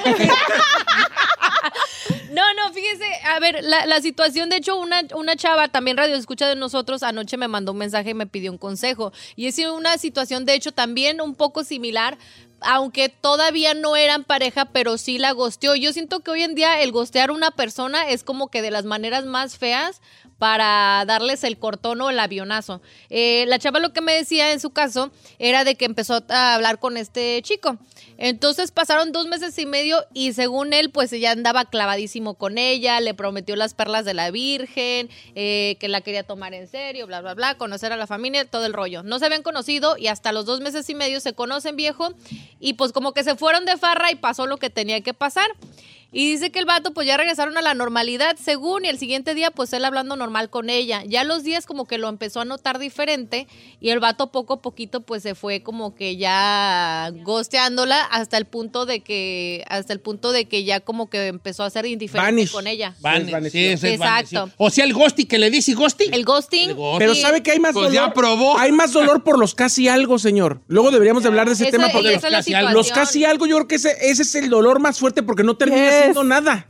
No, no, fíjese, a ver, la, la situación, de hecho, una, una chava también radio escucha de nosotros, anoche me mandó un mensaje y me pidió un consejo. Y es una situación, de hecho, también un poco similar, aunque todavía no eran pareja, pero sí la gosteó. Yo siento que hoy en día el gostear a una persona es como que de las maneras más feas para darles el cortón o el avionazo. Eh, la chava lo que me decía en su caso era de que empezó a hablar con este chico. Entonces pasaron dos meses y medio y según él, pues ella andaba clavadísimo con ella, le prometió las perlas de la Virgen, eh, que la quería tomar en serio, bla, bla, bla, conocer a la familia, todo el rollo. No se habían conocido y hasta los dos meses y medio se conocen viejo y pues como que se fueron de farra y pasó lo que tenía que pasar. Y dice que el vato pues ya regresaron a la normalidad según y el siguiente día pues él hablando normal con ella. Ya los días como que lo empezó a notar diferente y el vato poco a poquito pues se fue como que ya gosteándola hasta el punto de que hasta el punto de que ya como que empezó a ser indiferente Vanish. con ella. Vane- sí, es Exacto. O sea, el ghosting que le dice ghosting. El ghosting. Pero ¿sabe que hay más Pues dolor? ya probó. Hay más dolor por los casi algo, señor. Luego deberíamos de hablar de ese Esa- tema porque los casi, algo, los casi algo yo creo que ese, ese es el dolor más fuerte porque no termina Yes. siendo nada.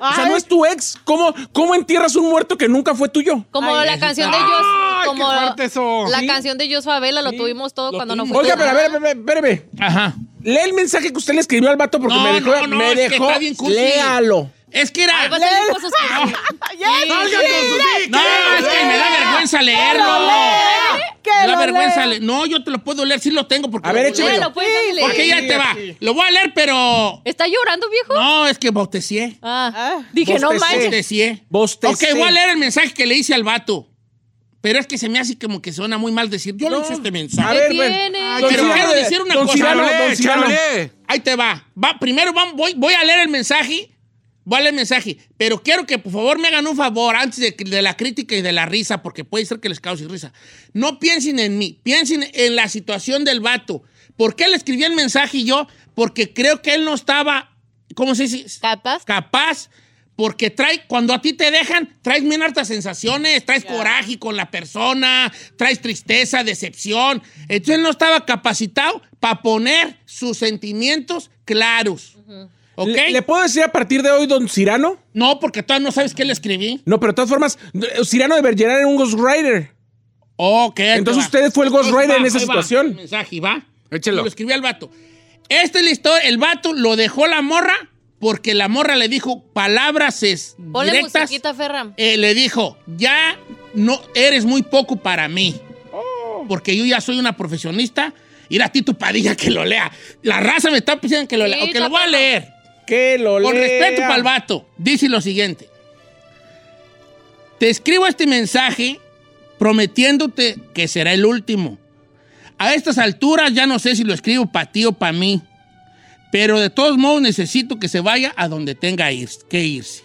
O sea, no es tu ex. ¿Cómo, ¿Cómo entierras un muerto que nunca fue tuyo? Como Ay, la canción está- de ¡Ay, como qué fuerte eso! la Sí. canción de Jos Favela lo tuvimos todo lo cuando no tuvimos. fue. Oiga, pero a ver, espérame. Ajá. Lee el mensaje que usted le escribió al vato porque No, me dejó. no, no, me es que dejó. está bien cursi. Léalo. Es que era. Ahí va a salir cosas que- Yes, ¡Salgan sí, con! No, es que me da vergüenza leerlo. Que Me da lo vergüenza leer. No, yo te lo puedo leer, sí lo tengo. Porque A ver, lo- échemelo. Léelo, pues, dale. Porque ya te va. Lo voy a leer, pero. ¿Está llorando, viejo? No, es que bautecé. Ah, Ah. dije, no manches. Bautecé. Bostecé. Ok, voy a leer el mensaje que le hice al vato. Pero es que se me hace como que suena muy mal decir. Yo le hice este mensaje. A ver, ¿Qué tiene? Don Pero Cirano, quiero decir una don cosa. Cirano. Ahí te va. va primero vamos, voy, voy a leer el mensaje. Leer el mensaje. Pero quiero que por favor me hagan un favor antes de, la crítica y de la risa, porque puede ser que les cause risa. No piensen en mí, piensen en la situación del vato. ¿Por qué le escribí el mensaje y yo? Porque creo que él no estaba, ¿cómo se dice? ¿Capaz? capaz, porque trae, cuando a ti te dejan, traes bien hartas sensaciones, traes coraje con la persona, traes tristeza, decepción. Entonces él no estaba capacitado para poner sus sentimientos claros. ¿Ok? ¿Le, le puedo decir a partir de hoy, don Cirano? No, porque todavía no sabes qué le escribí. No, pero de todas formas, Cirano de Bergerac era un Ghostwriter. Ok. Entonces va. usted fue el Ghost Entonces Rider va, en esa va, situación. el mensaje, ¿va? Échelo. Y Lo escribí al vato. Esta es la historia. El vato lo dejó la morra porque la morra le dijo palabras es, Ponle directas. Ferram. Eh, le dijo, ya no eres muy poco para mí. Porque yo ya soy una profesionista. Ir a Tito Padilla que lo lea. La raza me está pidiendo que lo lea. Sí, Ok, lo voy a leer. Que lo Con lea. respeto para el vato. Dice lo siguiente. Te escribo este mensaje prometiéndote que será el último. A estas alturas ya no sé si lo escribo para ti o para mí. Pero de todos modos necesito que se vaya a donde tenga que irse.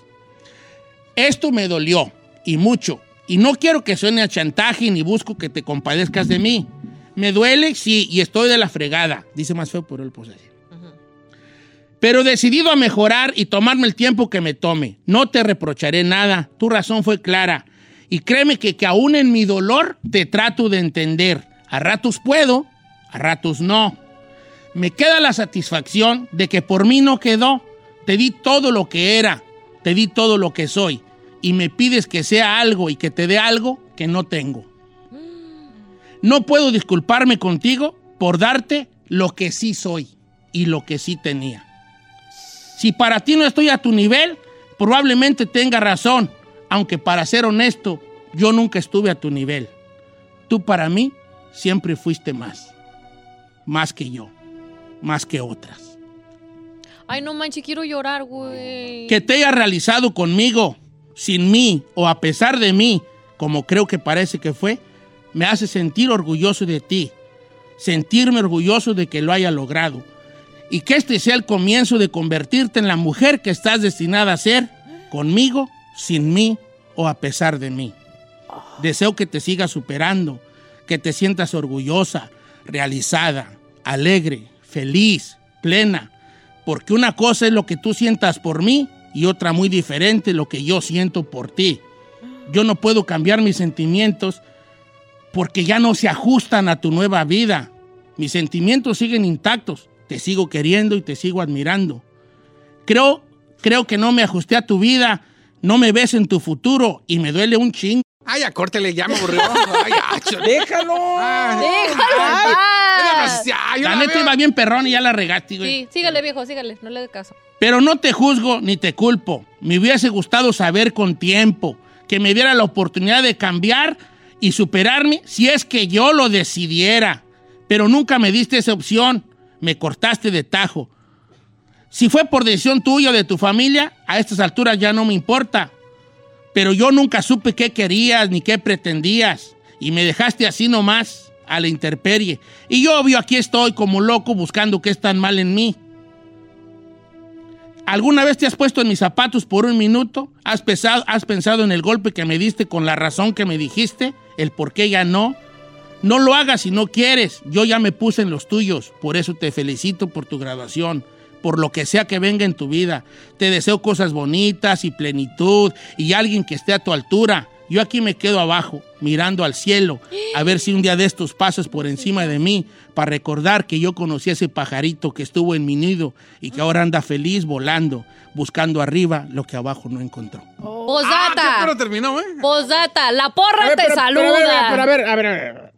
Esto me dolió y mucho. Y no quiero que suene a chantaje ni busco que te compadezcas de mí. Me duele, sí, y estoy de la fregada. Dice más feo, pero él pues así. Pero decidido a mejorar y tomarme el tiempo que me tome. No te reprocharé nada. Tu razón fue clara. Y créeme que, que aún en mi dolor te trato de entender. A ratos puedo, a ratos no. Me queda la satisfacción de que por mí no quedó. Te di todo lo que era, te di todo lo que soy. Y me pides que sea algo y que te dé algo que no tengo. No puedo disculparme contigo por darte lo que sí soy y lo que sí tenía. Si para ti no estoy a tu nivel, probablemente tenga razón, aunque para ser honesto, yo nunca estuve a tu nivel. Tú para mí siempre fuiste más, más que yo, más que otras. Ay, no manches, quiero llorar, güey. Que te haya realizado conmigo sin mí o a pesar de mí, como creo que parece que fue, me hace sentir orgulloso de ti, sentirme orgulloso de que lo haya logrado y que este sea el comienzo de convertirte en la mujer que estás destinada a ser, conmigo, sin mí o a pesar de mí. Deseo que te sigas superando, que te sientas orgullosa, realizada, alegre, feliz, plena, porque una cosa es lo que tú sientas por mí y otra muy diferente lo que yo siento por ti. Yo no puedo cambiar mis sentimientos porque ya no se ajustan a tu nueva vida. Mis sentimientos siguen intactos. Te sigo queriendo y te sigo admirando. Creo, creo que no me ajusté a tu vida, no me ves en tu futuro y me duele un ching. Ay, ya córtele, ya me aburrió. Ay, ya, ch- ¡Déjalo! ¡Déjalo! Ay, La la neta iba bien perrón y ya la regaste, güey. Sí, sígale, viejo, sígale, no le dé caso. Pero no te juzgo ni te culpo. Me hubiese gustado saber con tiempo que me diera la oportunidad de cambiar y superarme si es que yo lo decidiera. Pero nunca me diste esa opción. Me cortaste de tajo. Si fue por decisión tuya o de tu familia, a estas alturas ya no me importa. Pero yo nunca supe qué querías ni qué pretendías. Y me dejaste así nomás, a la intemperie. Y yo, obvio, aquí estoy como loco buscando qué es tan mal en mí. ¿Alguna vez te has puesto en mis zapatos por un minuto? ¿Has, pesado- ¿Has pensado en el golpe que me diste con la razón que me dijiste? ¿El por qué ya no? No lo hagas si no quieres. Yo ya me puse en los tuyos. Por eso te felicito por tu graduación. Por lo que sea que venga en tu vida. Te deseo cosas bonitas y plenitud y alguien que esté a tu altura. Yo aquí me quedo abajo, mirando al cielo, a ver si un día de estos pasas por encima de mí para recordar que yo conocí a ese pajarito que estuvo en mi nido y que ahora anda feliz volando, buscando arriba lo que abajo no encontró. Posdata. Pero terminó, ¿eh? Posdata, la porra ver, te pero- saluda. pero a ver, pero a ver, a ver, a ver.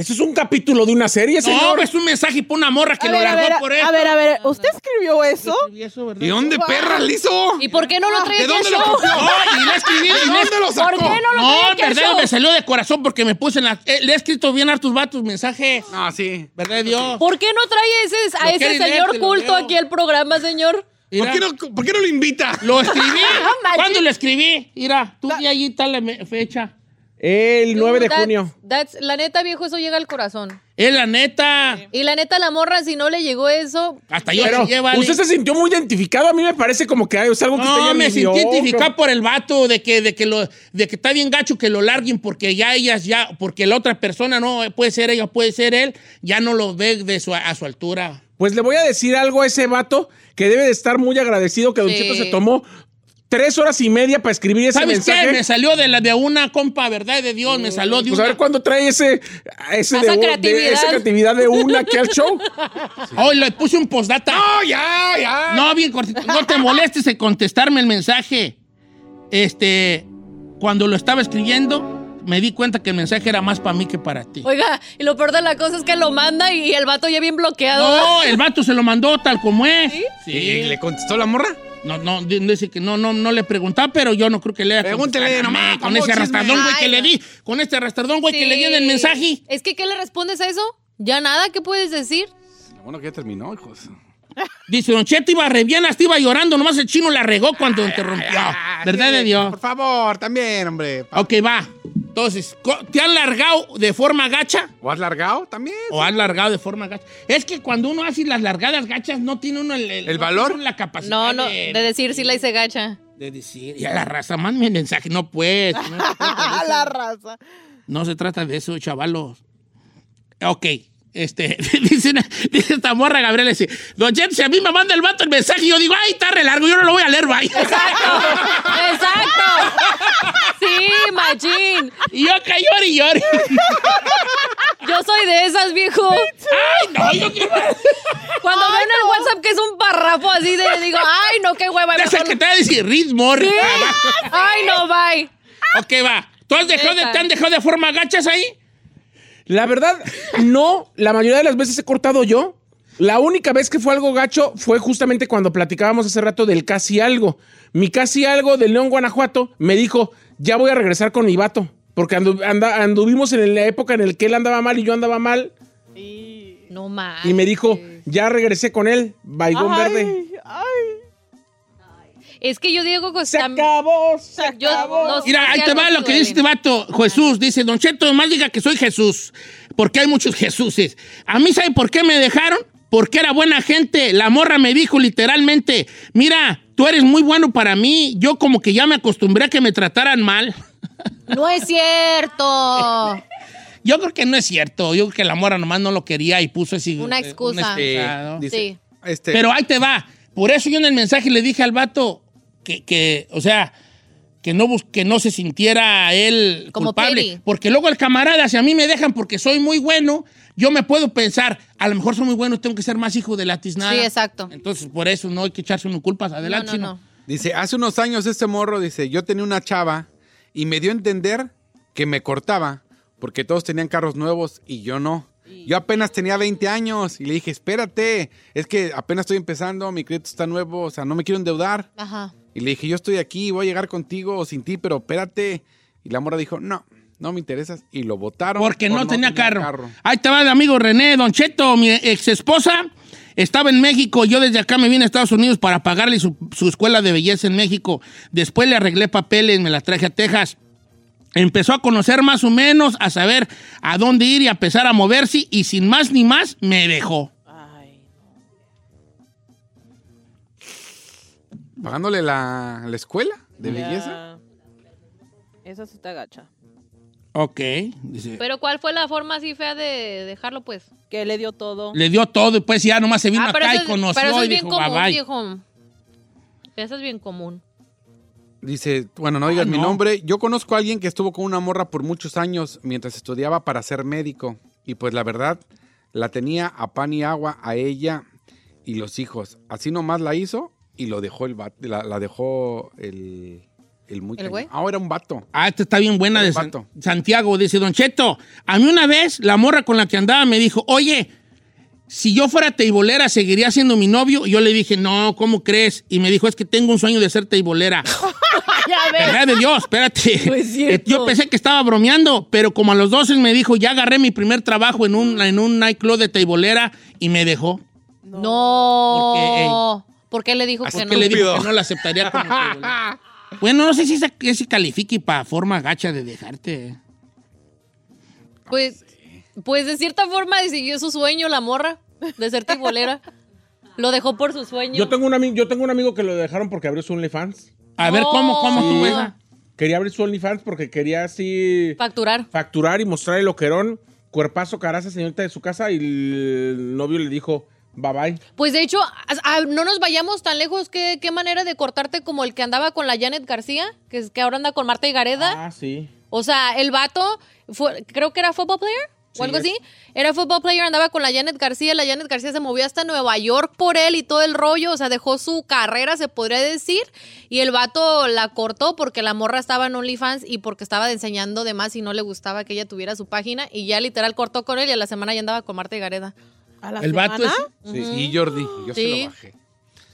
Eso es un capítulo de una serie, No, señor. es un mensaje para una morra que A lo ver, a largó ver, por eso. a ver, a ver, ¿usted escribió eso? Y eso, ¿verdad? ¿Y dónde perra le hizo? ¿Y por qué no lo trae ¿De aquí dónde lo copió? No, y le escribí. ¿De y dónde lo sacó? ¿Por qué no lo No, en verdad show? me salió de corazón porque me puse en la... eh, le he escrito bien hartos vatos mensajes. Ah, sí. ¿Verdad de Dios? ¿Por qué no trae ese, a Lo ese señor lo culto aquí al programa, señor? ¿Por qué, no, ¿Por qué no lo invita? Lo escribí. ¿Cuándo lo escribí? Mira, tú di allí está la fecha. El 9 de That's- junio. that's- la neta, viejo, eso llega al corazón. Es la neta. Y la neta, la morra, si no le llegó eso, Hasta yo Pero se lleva. usted se sintió muy identificado. A mí me parece como que es algo que usted No, ya me ni vio, sentí identificado por el vato de que, de que lo, de que está bien gacho que lo larguen porque ya ellas ya, porque la otra persona no puede ser ella, puede ser él, ya no lo ve de su, a su altura. Pues le voy a decir algo a ese vato que debe de estar muy agradecido que Don Sí. Cheto se tomó tres horas y media para escribir ese ¿Sabes mensaje. qué? Me salió de la de una compa, ¿verdad? De Dios, me salió de Pues a ver cuándo trae ese, ese Esa de, de- creatividad. esa creatividad de una aquí al show. Hoy le puse un postdata. ¡No, ya, ya! No, bien cortito. No te molestes en contestarme el mensaje. Este, cuando lo estaba escribiendo, me di cuenta que el mensaje era más para mí que para ti. oiga, y lo peor de la cosa es que lo manda y el vato ya bien bloqueado. No, el vato se lo mandó tal como es. ¿Sí? ¿Y le contestó la morra? No, no, di- dice que no, no, no le preguntaba, pero yo no creo que le haya Pregúntele contestado. nomás, Con ese chisme. arrastradón, güey, que le di. Con este arrastradón, güey, que le di en el mensaje. Es que, ¿qué le respondes a eso? Ya nada, ¿qué puedes decir? Lo bueno que ya terminó, hijos. Dice, Don Cheto iba re bien, hasta iba llorando, nomás el chino la regó cuando interrumpió. Ah, ¿Verdad de Dios? Por favor, también, hombre. Ok, va. Entonces, ¿te han largado de forma gacha? ¿O has largado también? ¿O has largado de forma gacha? Es que cuando uno hace las largadas gachas, no tiene uno el, ¿El no valor? la capacidad No, no, de, de decir si la hice gacha. de decir. Y a la raza, mándame el mensaje. No, pues. No eso. la raza. No se trata de eso, chavalos. Ok. Este, dice, una- dice esta morra Gabriela, dice, Don Jet, si a mí me manda el vato el mensaje, yo digo, ay, está re largo, yo no lo voy a leer, bye. Exacto, exacto. Sí, machín. Y yo acá llore y llore. Yo soy de esas, viejo. Ay, no, yo quiero... Cuando veo en el WhatsApp que es un párrafo así de, digo, ay, no, qué hueva. Sé mejor que te va a decir, more. Sí. Ay, no, bye. Ok, va. ¿Tú has dejado de, te han dejado de forma gachas ahí? La verdad, no. La mayoría de las veces he cortado yo. La única vez que fue algo gacho fue justamente cuando platicábamos hace rato del casi algo. Mi casi algo de León, Guanajuato, me dijo, ya voy a regresar con mi vato. Porque andu- anda- anduvimos en la época en la que él andaba mal y yo andaba mal. No más. Y me dijo, ya regresé con él, baigón verde. Es que yo digo que Se acabó, se yo acabó. no Mira, ahí te va sí lo que dice este vato, Jesús. Dice, Don Cheto, nomás diga que soy Jesús, porque hay muchos Jesuses. A mí, ¿sabe por qué me dejaron? Porque era buena gente. La morra me dijo literalmente, mira, tú eres muy bueno para mí. Yo como que ya me acostumbré a que me trataran mal. No es cierto. Yo creo que no es cierto. Yo creo que la morra nomás no lo quería y puso ese... Una eh, excusa. excusado. Dice, Sí. este, Pero ahí te va. Por eso yo en el mensaje le dije al vato que, que, o sea, que no, bus- que no se sintiera él Como culpable. Porque luego el camarada, si a mí me dejan porque soy muy bueno, yo me puedo pensar, a lo mejor soy muy bueno, tengo que ser más hijo de la tiznada. Sí, exacto. Entonces, por eso no hay que echarse uno culpas adelante. no, sino- no. Dice, hace unos años este morro, dice, yo tenía una chava y me dio a entender que me cortaba porque todos tenían carros nuevos y yo no. Yo apenas tenía 20 años y le dije, espérate, es que apenas estoy empezando, mi crédito está nuevo, o sea, no me quiero endeudar. Ajá. Y le dije, yo estoy aquí, voy a llegar contigo o sin ti, pero espérate. Y la morra dijo, no, no me interesas. Y lo votaron. Porque por no, tenía, carro. Ahí te va el amigo René, Don Cheto, mi ex esposa. Estaba en México, yo desde acá me vine a Estados Unidos para pagarle su, su escuela de belleza en México. Después le arreglé papeles, me la traje a Texas. Empezó a conocer más o menos, a saber a dónde ir y a empezar a moverse y sin más ni más me dejó. Pagándole la, la escuela de Ya. belleza. Esa sí está gacha. Ok, dice. Pero ¿cuál fue la forma así fea de dejarlo, pues? Que le dio todo. Le dio todo y pues ya nomás se vino Ah, acá eso y es- conoció pero eso es y bien dijo, común, bye. viejo. Eso es bien común. Dice, bueno, no digas Ah, mi no. nombre. Yo conozco a alguien que estuvo con una morra por muchos años mientras estudiaba para ser médico. Y pues la verdad, la tenía a pan y agua a ella y los hijos. Así nomás la hizo y lo dejó el vato, la, la dejó el, el muy ¿El güey? Ah, era un vato. Ah, esta está bien buena de El San- vato. Santiago. Dice, Don Cheto, a mí una vez la morra con la que andaba me dijo, oye, si yo fuera teibolera, ¿seguiría siendo mi novio? Y yo le dije, no, ¿cómo crees? Y me dijo, es que tengo un sueño de ser teibolera. ya ves. Verdad de Dios, espérate. Eh, Yo pensé que estaba bromeando, pero como a los 12 me dijo, ya agarré mi primer trabajo en un, en un nightclub de teibolera y me dejó. No. ¿Por qué le dijo que no? le dijo que no la aceptaría como. Bueno, no sé si se, se califique para forma gacha de dejarte. Pues, pues de cierta forma siguió su sueño la morra de ser tibolera. Lo dejó por su sueño. Yo tengo, un yo tengo un amigo que lo dejaron porque abrió su OnlyFans. A ver, ¿cómo, cómo tú Sí. esa? Quería abrir su OnlyFans porque quería así Facturar. facturar y mostrar el loquerón, cuerpazo, caraza, señorita de su casa. Y el novio le dijo, bye bye. Pues de hecho, a- a- no nos vayamos tan lejos. ¿Qué, qué manera de cortarte como el que andaba con la Janet García, que, es, que ahora anda con Marta y Gareda. Ah, sí. O sea, el vato, fue, creo que era football player o Sí, algo es. así. Era football player, andaba con la Janet García. La Janet García se movió hasta Nueva York por él y todo el rollo. O sea, dejó su carrera, se podría decir. Y el vato la cortó porque la morra estaba en OnlyFans y porque estaba enseñando de más y no le gustaba que ella tuviera su página. Y ya literal cortó con él y a la semana ya andaba con Marta y Gareda. ¿A la ¿El vato semana? es? Sí, sí, Jordi, yo se Sí. lo bajé.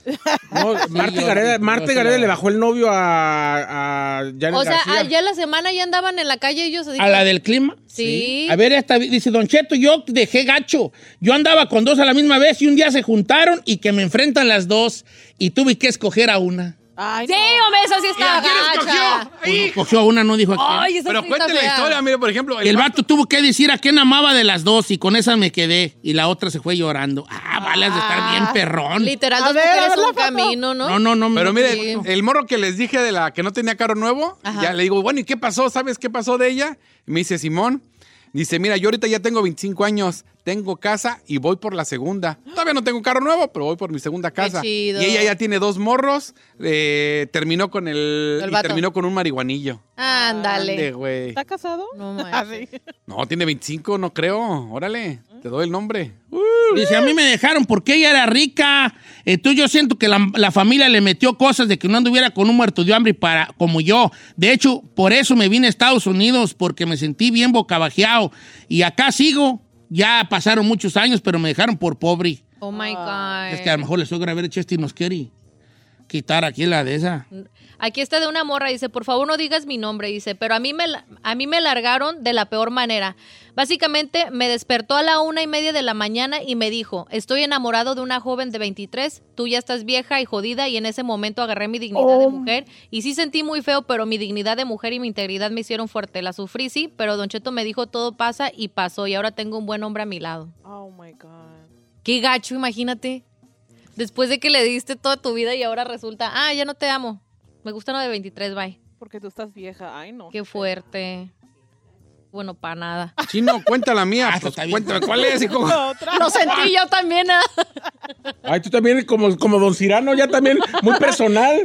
No, Marta yo- Gareda, se lo- le bajó el novio a, a Janet O sea, García. ya la semana ya andaban en la calle ellos. ¿A la del clima? Sí. A ver, esta dice Don Cheto, yo dejé gacho. Yo andaba con dos a la misma vez y un día se juntaron y que me enfrentan las dos y tuve que escoger a una. Ay, Sí, no. hombre, eso sí está ¿Y a quién gacha. Pues, cogió a una, no dijo a quién. Ay, Pero cuente la historia, mire, por ejemplo. el vato tuvo que decir a quién amaba de las dos y con esa me quedé y la otra se fue llorando. Ah, vale, has de estar bien perrón. Literal, A dos ver, mujeres un camino, ¿no? No, no, no. Pero mire, sí. el morro que les dije de la que no tenía carro nuevo, Ajá. ya le digo, bueno, ¿y qué pasó? ¿Sabes qué pasó de ella? Y me dice, Simón, dice, mira, yo ahorita ya tengo 25 años, tengo casa y voy por la segunda. Todavía no tengo carro nuevo, pero voy por mi segunda casa. chido. Y ella ya tiene dos morros, eh, terminó con el, El y vato. terminó con un marihuanillo. Ande, Ándale. güey. ¿Está casado? No Ah, manches. sí. No, tiene 25, no creo. Órale, te doy el nombre. Dice, a mí me dejaron porque ella era rica. Entonces yo siento que la, la familia le metió cosas de que no anduviera con un muerto de hambre para, como yo. De hecho, por eso me vine a Estados Unidos, porque me sentí bien bocabajeado. Y acá sigo. Ya pasaron muchos años, pero me dejaron por pobre. Oh my God. Es que a lo mejor le suegra haber hecho este y nos quiere. quitar aquí la de esa. Aquí está de una morra, dice, por favor no digas mi nombre, dice, pero a mí me, a mí me largaron de la peor manera. Básicamente me despertó a la una y media de la mañana y me dijo, estoy enamorado de una joven de 23, tú ya estás vieja y jodida y en ese momento agarré mi dignidad de mujer y sí sentí muy feo, pero mi dignidad de mujer y mi integridad me hicieron fuerte. La sufrí, sí, pero Don Cheto me dijo todo pasa y pasó y ahora tengo un buen hombre a mi lado. Oh my God. Qué gacho, imagínate. Después de que le diste toda tu vida y ahora resulta, ah, ya no te amo. Me gusta uno de 23, bye. Porque tú estás vieja. Ay, no. Qué fuerte. Bueno, para nada. Chino, cuenta la mía. Ah, pues, cuéntame cuál es y cómo. Lo sentí yo también. ah. Ay, tú también como, como Don Cirano, ya también muy personal.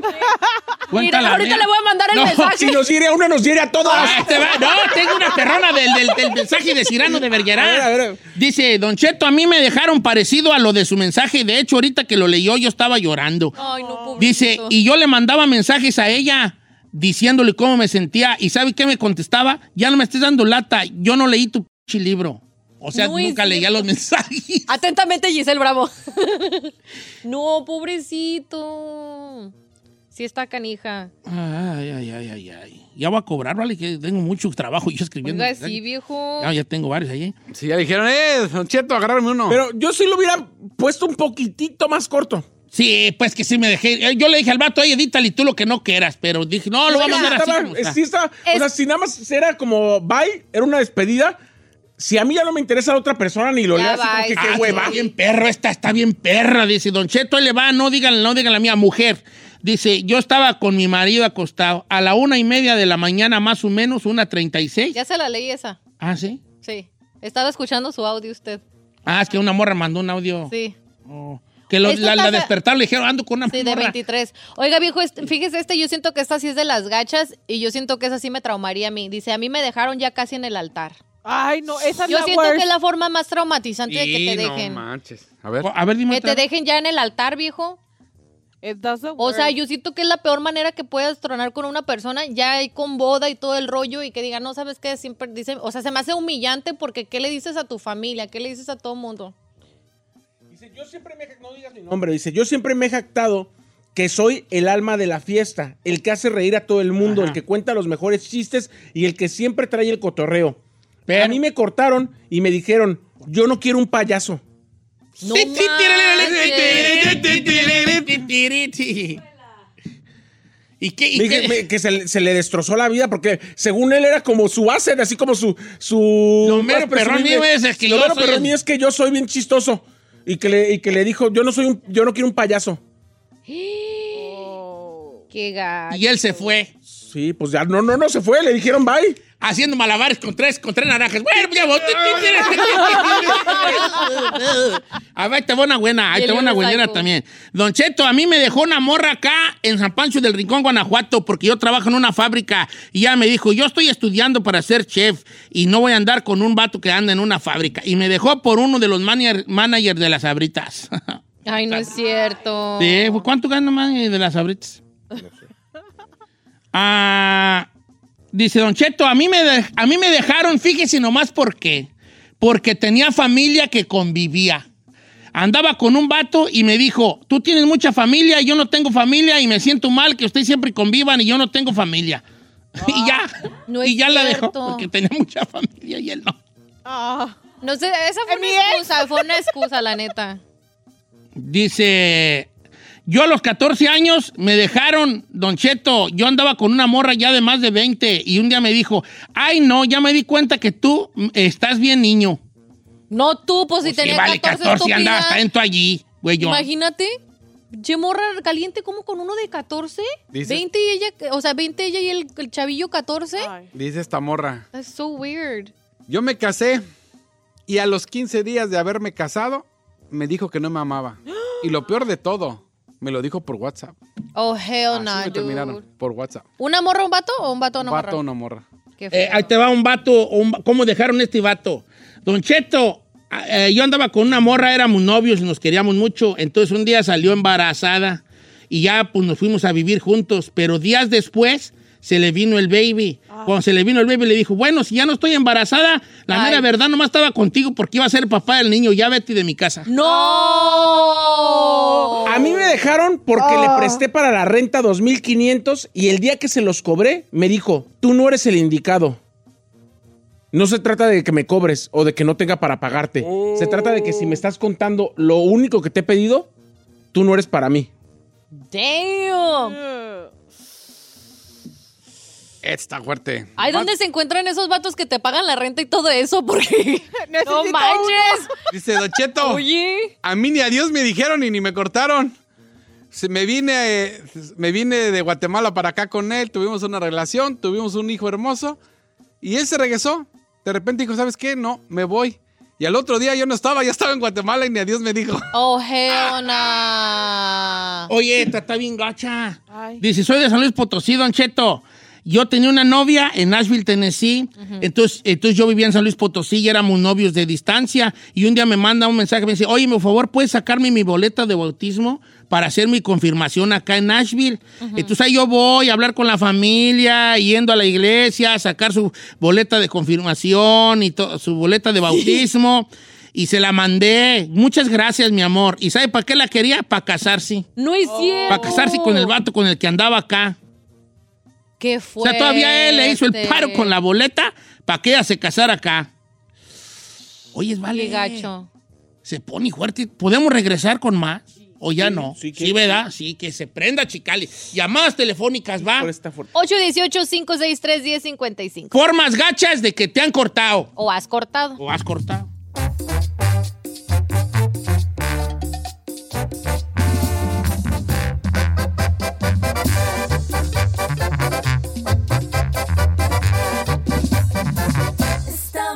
Mira, ahorita le voy a mandar el No, mensaje. Si nos hiere a uno, nos hiere a todos. Ah, te va- No, tengo una perrona del, del- del mensaje de Cirano de Verguerá. A ver, a ver. Dice, Don Cheto, a mí me dejaron parecido a lo de su mensaje. De hecho, ahorita que lo leyó, yo estaba llorando. Ay, no, pobrecito. Dice, y yo le mandaba mensajes a ella diciéndole cómo me sentía. ¿Y sabe qué me contestaba? Ya no me estés dando lata. Yo no leí tu pinche libro. O sea, No nunca leía los mensajes. Atentamente, Giselle Bravo. no, pobrecito. Sí está canija. Ay, ay, ay, ay, ay. Ya voy a cobrar, ¿vale? Que tengo mucho trabajo yo escribiendo. Oiga, sí, viejo. Ya, ya tengo varios ahí. Si ya dijeron, eh, Don Cheto, agárrame uno. Pero yo sí lo hubiera puesto un poquitito más corto. Sí, pues que sí me dejé. Eh, Yo le dije al vato, oye, edítale tú lo que no quieras. Pero dije, no, lo voy a mandar así como está. sí estaba- O sea, si nada más era como bye, era una despedida. Si a mí ya no me interesa otra persona, ni lo Ya leo así como bye, que Ah, qué hueva. Está bien perro, esta está bien perra. Dice, Don Cheto, ahí le va, no digan, no digan la mía, mujer. Dice, yo estaba con mi marido acostado a la una y media de la mañana, más o menos, una treinta y seis. Ya se la leí esa. Ah, sí. Sí. Estaba escuchando su audio usted. Ah, es que una morra mandó un audio. Sí. Oh. Que lo- la, la despertaron, le dijeron, ando con una Sí, de morra. 23. Oiga, viejo, este- fíjese este, yo siento que esta sí es de las gachas y yo siento que esa sí me traumaría a mí. Dice, a mí me dejaron ya casi en el altar. Ay, no, esa es Yo la siento worst. que es la forma más traumatizante de que te no dejen. manches. A ver. A ver, dime que otra te vez. dejen ya en el altar, viejo. It does the O sea, worst. yo siento que es la peor manera que puedas tronar con una persona, ya ahí con boda y todo el rollo, y que diga, no, ¿sabes qué? Siempre dice, o sea, se me hace humillante porque ¿qué le dices a tu familia? ¿Qué le dices a todo mundo? Dice, yo siempre me no digas mi nombre, dice, yo siempre me he jactado que soy el alma de la fiesta, el que hace reír a todo el mundo, Ajá. el que cuenta los mejores chistes y el que siempre trae el cotorreo. Pero- a mí me cortaron y me dijeron, yo no quiero un payaso. No. ¿Y qué? y Me qué? me- que se, le- se le destrozó la vida porque según él era como su asset, así como su... su Lo mero perrón mío es que Lo mero perrón mío es que yo soy bien chistoso. Y que le, y que le dijo, yo no soy un, yo no quiero un payaso. Qué gacho. Y él se fue. Sí, pues ya no, no, no se fue, le dijeron bye. Haciendo malabares con tres, con tres naranjas. Bueno, ya vos. A ver, te va una buena, ahí te el va una buena también. Don Cheto, a mí me dejó una morra acá en San Pancho del Rincón, Guanajuato, porque yo trabajo en una fábrica y ya me dijo, yo estoy estudiando para ser chef y no voy a andar con un vato que anda en una fábrica. Y me dejó por uno de los manager- managers de las abritas. Ay, no es cierto. Sí, pues, ¿cuánto gana más de las abritas? Ah, dice Don Cheto, a mí, me de- a mí me dejaron, fíjese nomás por qué. Porque tenía familia que convivía. Andaba con un vato y me dijo, tú tienes mucha familia y yo no tengo familia y me siento mal que ustedes siempre convivan y yo no tengo familia. y ya, no y es ya la dejó porque tenía mucha familia y él no. Ah. No sé, esa fue una excusa, fue una excusa, la neta. Dice, yo a los 14 años me dejaron, Don Cheto, yo andaba con una morra ya de más de 20 y un día me dijo, ay no, ya me di cuenta que tú mm, estás bien niño. No tú, pues si Sí, tenía vale, 14, 14 andaba estúpida. hasta dentro allí, güey. yo. Imagínate. Che morra caliente como con uno de 14. Dice- 20 y ella, o sea, 20 ella y el, el chavillo 14. Dice esta morra. That's so weird. Yo me casé y a los 15 días de haberme casado, me dijo que no me amaba. Y lo peor de todo, me lo dijo por WhatsApp. Oh, hell Así no, me dude. terminaron, por WhatsApp. ¿Una morra, un vato o un vato, una Vato morra? o no morra. Qué Eh, ahí te va un vato, un ¿cómo dejaron este vato? Don Cheto, eh, yo andaba con una morra, éramos novios y nos queríamos mucho, entonces un día salió embarazada y ya pues nos fuimos a vivir juntos, pero días después se le vino el baby. Cuando se le vino el baby, le dijo, bueno, si ya no estoy embarazada, la mera verdad nomás estaba contigo porque iba a ser el papá del niño, ya vete de mi casa. ¡No! A mí me dejaron porque le presté para la renta 2.500 y el día que se los cobré me dijo, tú no eres el indicado. No se trata de que me cobres o de que no tenga para pagarte. Se trata de que si me estás contando lo único que te he pedido, tú no eres para mí. ¡Damn! Está fuerte. Ay, ¿dónde se encuentran esos vatos que te pagan la renta y todo eso? Porque no manches. Dice Don Cheto. Oye. A mí ni a Dios me dijeron y ni me cortaron. Se- me, vine, me vine de Guatemala para acá con él, tuvimos una relación, tuvimos un hijo hermoso y él se regresó. De repente dijo, ¿sabes qué? No, me voy. Y al otro día yo no estaba, ya estaba en Guatemala y ni a Dios me dijo. Oh. Oye, esta está bien gacha. Dice, soy de San Luis Potosí, Don Cheto. Yo tenía una novia en Nashville, Tennessee. entonces, entonces yo vivía en San Luis Potosí y éramos novios de distancia. Y un día me manda un mensaje, me dice, oye, por favor, ¿puedes sacarme mi boleta de bautismo para hacer mi confirmación acá en Nashville? Entonces ahí yo voy a hablar con la familia, yendo a la iglesia, a sacar su boleta de confirmación y su boleta de bautismo. Y se la mandé. Muchas gracias, mi amor. ¿Y sabe para qué la quería? Para casarse. No es cierto. Para casarse con el vato con el que andaba acá. Qué O fuerte. sea, todavía él le hizo el paro con la boleta para que ella se casara acá. Oye, vale. Qué gacho. Se pone fuerte. ¿Podemos regresar con más? ¿O ya no? Sí, ¿verdad? Sí, que se prenda, chicali. Llamadas telefónicas, va. 818-563-1055. Formas gachas de que te han cortado. O has cortado. O has cortado.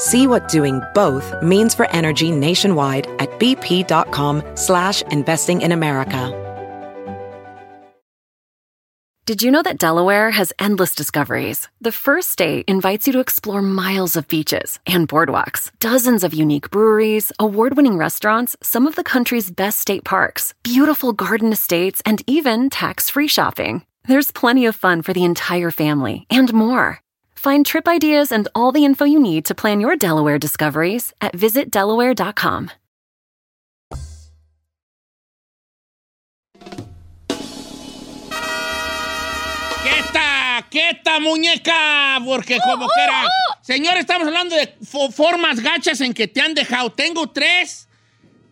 See what doing both means for energy nationwide at bp.com slash investing in America. Did you know that Delaware has endless discoveries? The first state invites you to explore miles of beaches and boardwalks, dozens of unique breweries, award winning restaurants, some of the country's best state parks, beautiful garden estates, and even tax free shopping. There's plenty of fun for the entire family and more. Find trip ideas and all the info you need to plan your Delaware discoveries at visitdelaware.com. ¡Quieta! ¡Quieta, muñeca! Porque oh, como oh, que era. Oh. Señor, estamos hablando de fo- formas gachas en que te han dejado. Tengo tres.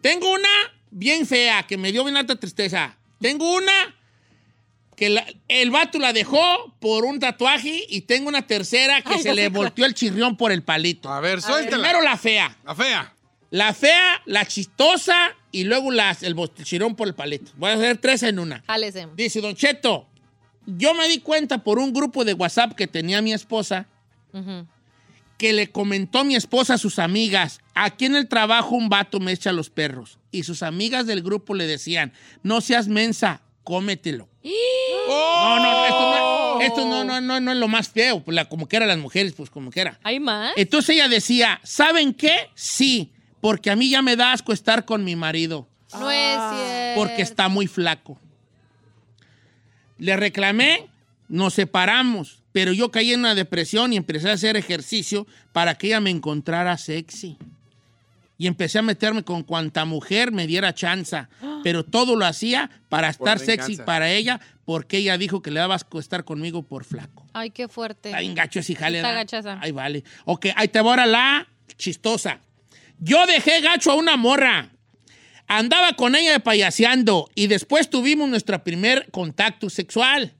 Tengo una bien fea, que me dio bien alta tristeza. Tengo una que la- el vato la dejó por un tatuaje y tengo una tercera que Ay, se le volteó el chirrión por el palito. A ver, suéltala. Primero la fea. La fea. La fea, la chistosa y luego las- el chirrión por el palito. Voy a hacer tres en una. Jálese. Dice Don Cheto, yo me di cuenta por un grupo de WhatsApp que tenía mi esposa que le comentó mi esposa a sus amigas, aquí en el trabajo un vato me echa los perros. Y sus amigas del grupo le decían, no seas mensa, cómetelo. No, no, esto, no, esto no, no, no, no es lo más feo, pues, la- como que eran las mujeres, pues como que era. ¿Hay más? Entonces ella decía, ¿saben qué? Sí, porque a mí ya me da asco estar con mi marido No es cierto. porque está muy flaco. Le reclamé, nos separamos, pero yo caí en una depresión y empecé a hacer ejercicio para que ella me encontrara sexy. Y empecé a meterme con cuanta mujer me diera chanza, pero todo lo hacía para estar sexy para ella, porque ella dijo que le daba asco estar conmigo por flaco. Ay, qué fuerte. Está gacho ese jale, Está gachaza. Ahí vale. Ok, ahí te va ahora la chistosa. Yo dejé gacho a una morra. Andaba con ella payaseando y después tuvimos nuestro primer contacto sexual.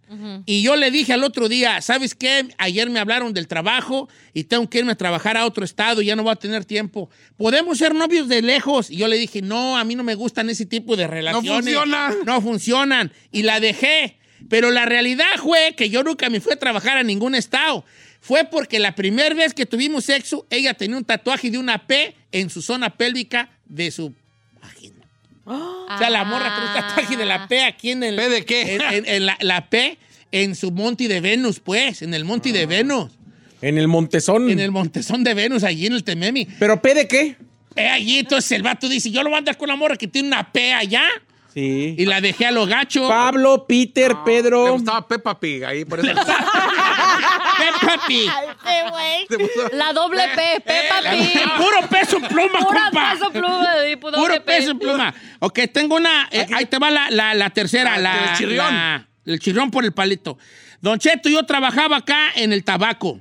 Y yo le dije al otro día, ¿sabes qué? Ayer me hablaron del trabajo y tengo que irme a trabajar a otro estado, ya no voy a tener tiempo. ¿Podemos ser novios de lejos? Y yo le dije, no, a mí no me gustan ese tipo de relaciones. funcionan. No funcionan. Y la dejé. Pero la realidad fue que yo nunca me fui a trabajar a ningún estado. fue porque la primera vez que tuvimos sexo, ella tenía un tatuaje de una P en su zona pélvica de su O sea, la morra con un tatuaje de la P aquí en el... ¿P de qué? En, en- en la, la P en su monte de Venus, pues, en el monte de Venus. En el Montezón. En el Montezón de Venus, allí en el Tememi. ¿Pero P de qué? Eh, allí entonces el vato dice, yo lo voy a andar con la morra que tiene una P allá. Sí. Y la dejé a lo gacho. Pablo, Peter, Pedro. gustaba Peppa Pig ahí, por eso. Peppa Pig. La doble P, Peppa La- Pig. Puro peso pluma, Pura compa. peso pluma, puro Puro peso pluma. Ok, tengo una. eh, ahí te va la, la- la tercera. La, el chirrión. la- el chirrión por el palito. Don Cheto, yo trabajaba acá en el tabaco.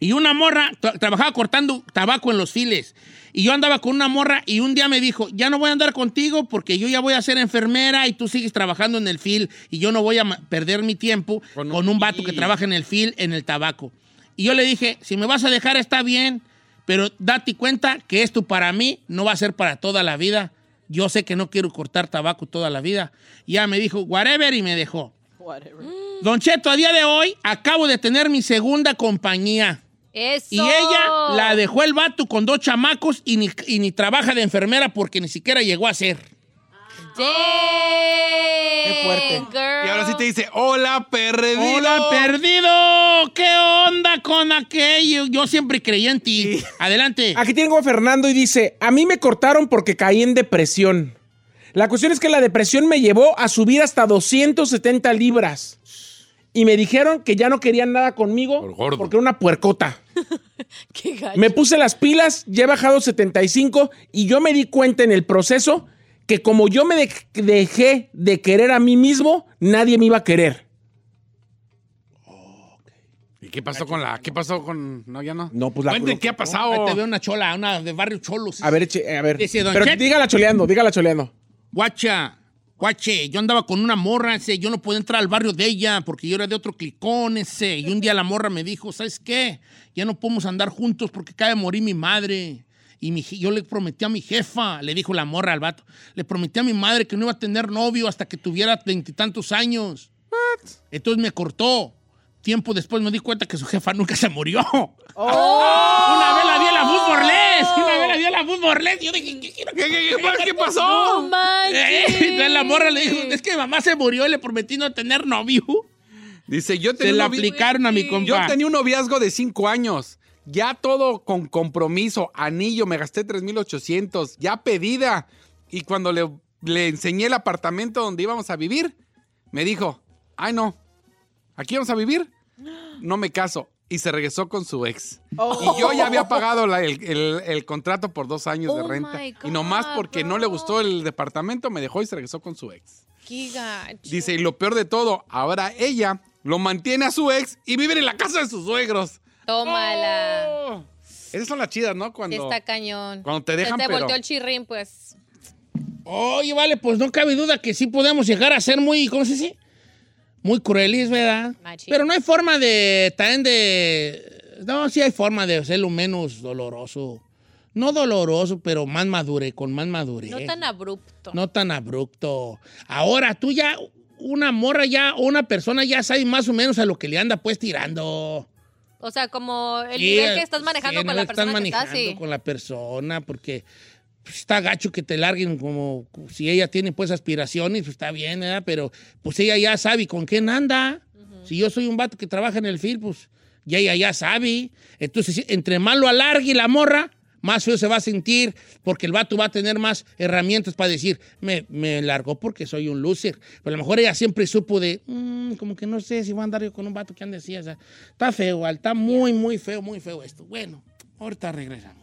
Y una morra, tra- trabajaba cortando tabaco en los files. Y yo andaba con una morra y un día me dijo, ya no voy a andar contigo porque yo ya voy a ser enfermera y tú sigues trabajando en el fil y yo no voy a ma- perder mi tiempo con un, vato que trabaja en el fil en el tabaco. Y yo le dije, si me vas a dejar está bien, pero date cuenta que esto para mí no va a ser para toda la vida. Yo sé que no quiero cortar tabaco toda la vida. Y ya me dijo, whatever, y me dejó. Whatever. Don Cheto, a día de hoy acabo de tener mi segunda compañía. Eso. Y ella la dejó el vato con dos chamacos y ni, y ni trabaja de enfermera porque ni siquiera llegó a ser. Qué fuerte. Y ahora sí te dice, hola, perdido. ¡Hola, perdido! ¿Qué onda con aquello? Yo siempre creí en ti. Adelante. Aquí tengo a Fernando y dice, a mí me cortaron porque caí en depresión. La cuestión es que la depresión me llevó a subir hasta 270 libras. Y me dijeron que ya no querían nada conmigo porque era una puercota. Qué gacho. Me puse las pilas, ya he bajado 75 y yo me di cuenta en el proceso que como yo me de- dejé de querer a mí mismo, nadie me iba a querer. ¿Y qué pasó con la.? ¿Qué pasó con.? No, ya no. No, pues la Cuenten qué ha pasado. Ahí te veo una chola, una de barrio Cholos. A ver, eche- a ver. Dice, don Pero Chet- dígala choleando, dígala choleando. Guacha, guache, yo andaba con una morra, ese, yo no podía entrar al barrio de ella porque yo era de otro clicón, ese. Y un día la morra me dijo, ¿sabes qué? Ya no podemos andar juntos porque acaba de morir mi madre. Y mi yo le prometí a mi jefa, le dijo la morra al vato, le prometí a mi madre que no iba a tener novio hasta que tuviera veintitantos años. Entonces me cortó. Tiempo después me di cuenta que su jefa nunca se murió. Una vez la vi en la Bus Borles. Una vez la vi en la Bus Borles. Yo dije, ¿qué, qué, qué- qué- qué pasó? No. Eh, Entonces la morra le dijo, es que mi mamá se murió y le prometí no tener novio. Dice, yo Se tenía la un novi- aplicaron a mi compa. Yo tenía un noviazgo de cinco años. Ya todo con compromiso, anillo, me gasté 3,800, ya pedida. Y cuando le, le enseñé el apartamento donde íbamos a vivir, me dijo, ay no, ¿aquí vamos a vivir? No me caso. Y se regresó con su ex. Oh. Y yo ya había pagado la- el, el- el contrato por dos años de Oh renta. my Y nomás God, porque no le gustó el departamento, me dejó y se regresó con su ex. Qué gacho. Dice, y lo peor de todo, ahora ella lo mantiene a su ex y viven en la casa de sus suegros. Tómala. Oh. Esas son las chidas, ¿no? Cuando, Está cañón. cuando te dejan, Se te pero... volteó el chirrín, pues. Oye, vale, pues no cabe duda que sí podemos llegar a ser muy, ¿cómo se dice? Muy crueles, ¿verdad? Machín. Pero no hay forma de, también de... No, sí hay forma de hacerlo menos doloroso. No doloroso, pero más madure, con más madurez. No tan abrupto. No tan abrupto. Ahora, tú ya, una morra ya, o una persona ya sabe más o menos a lo que le anda pues tirando. O sea, como el Sí, nivel que estás manejando sí, con la estás persona que estás, manejando sí. con la persona, porque pues, está gacho que te larguen como si ella tiene pues aspiraciones, pues está bien, ¿verdad? Pero pues ella ya sabe con quién anda. Si yo soy un vato que trabaja en el film, pues ya ella ya sabe. Entonces, entre más lo alargue la morra, más feo se va a sentir, porque el vato va a tener más herramientas para decir, me, me largó porque soy un loser. Pero a lo mejor ella siempre supo de, "Mm, como que no sé si voy a andar yo con un vato que ande así. O sea, está feo, está muy, muy feo, muy feo esto. Bueno, ahorita regresamos.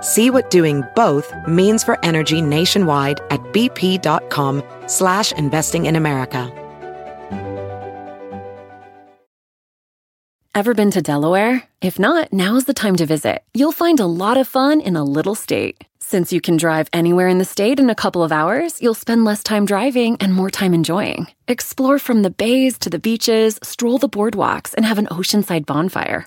See what doing both means for energy nationwide at bp.com slash investing in America. Ever been to Delaware? If not, now's the time to visit. You'll find a lot of fun in a little state. Since you can drive anywhere in the state in a couple of hours, you'll spend less time driving and more time enjoying. Explore from the bays to the beaches, stroll the boardwalks, and have an oceanside bonfire.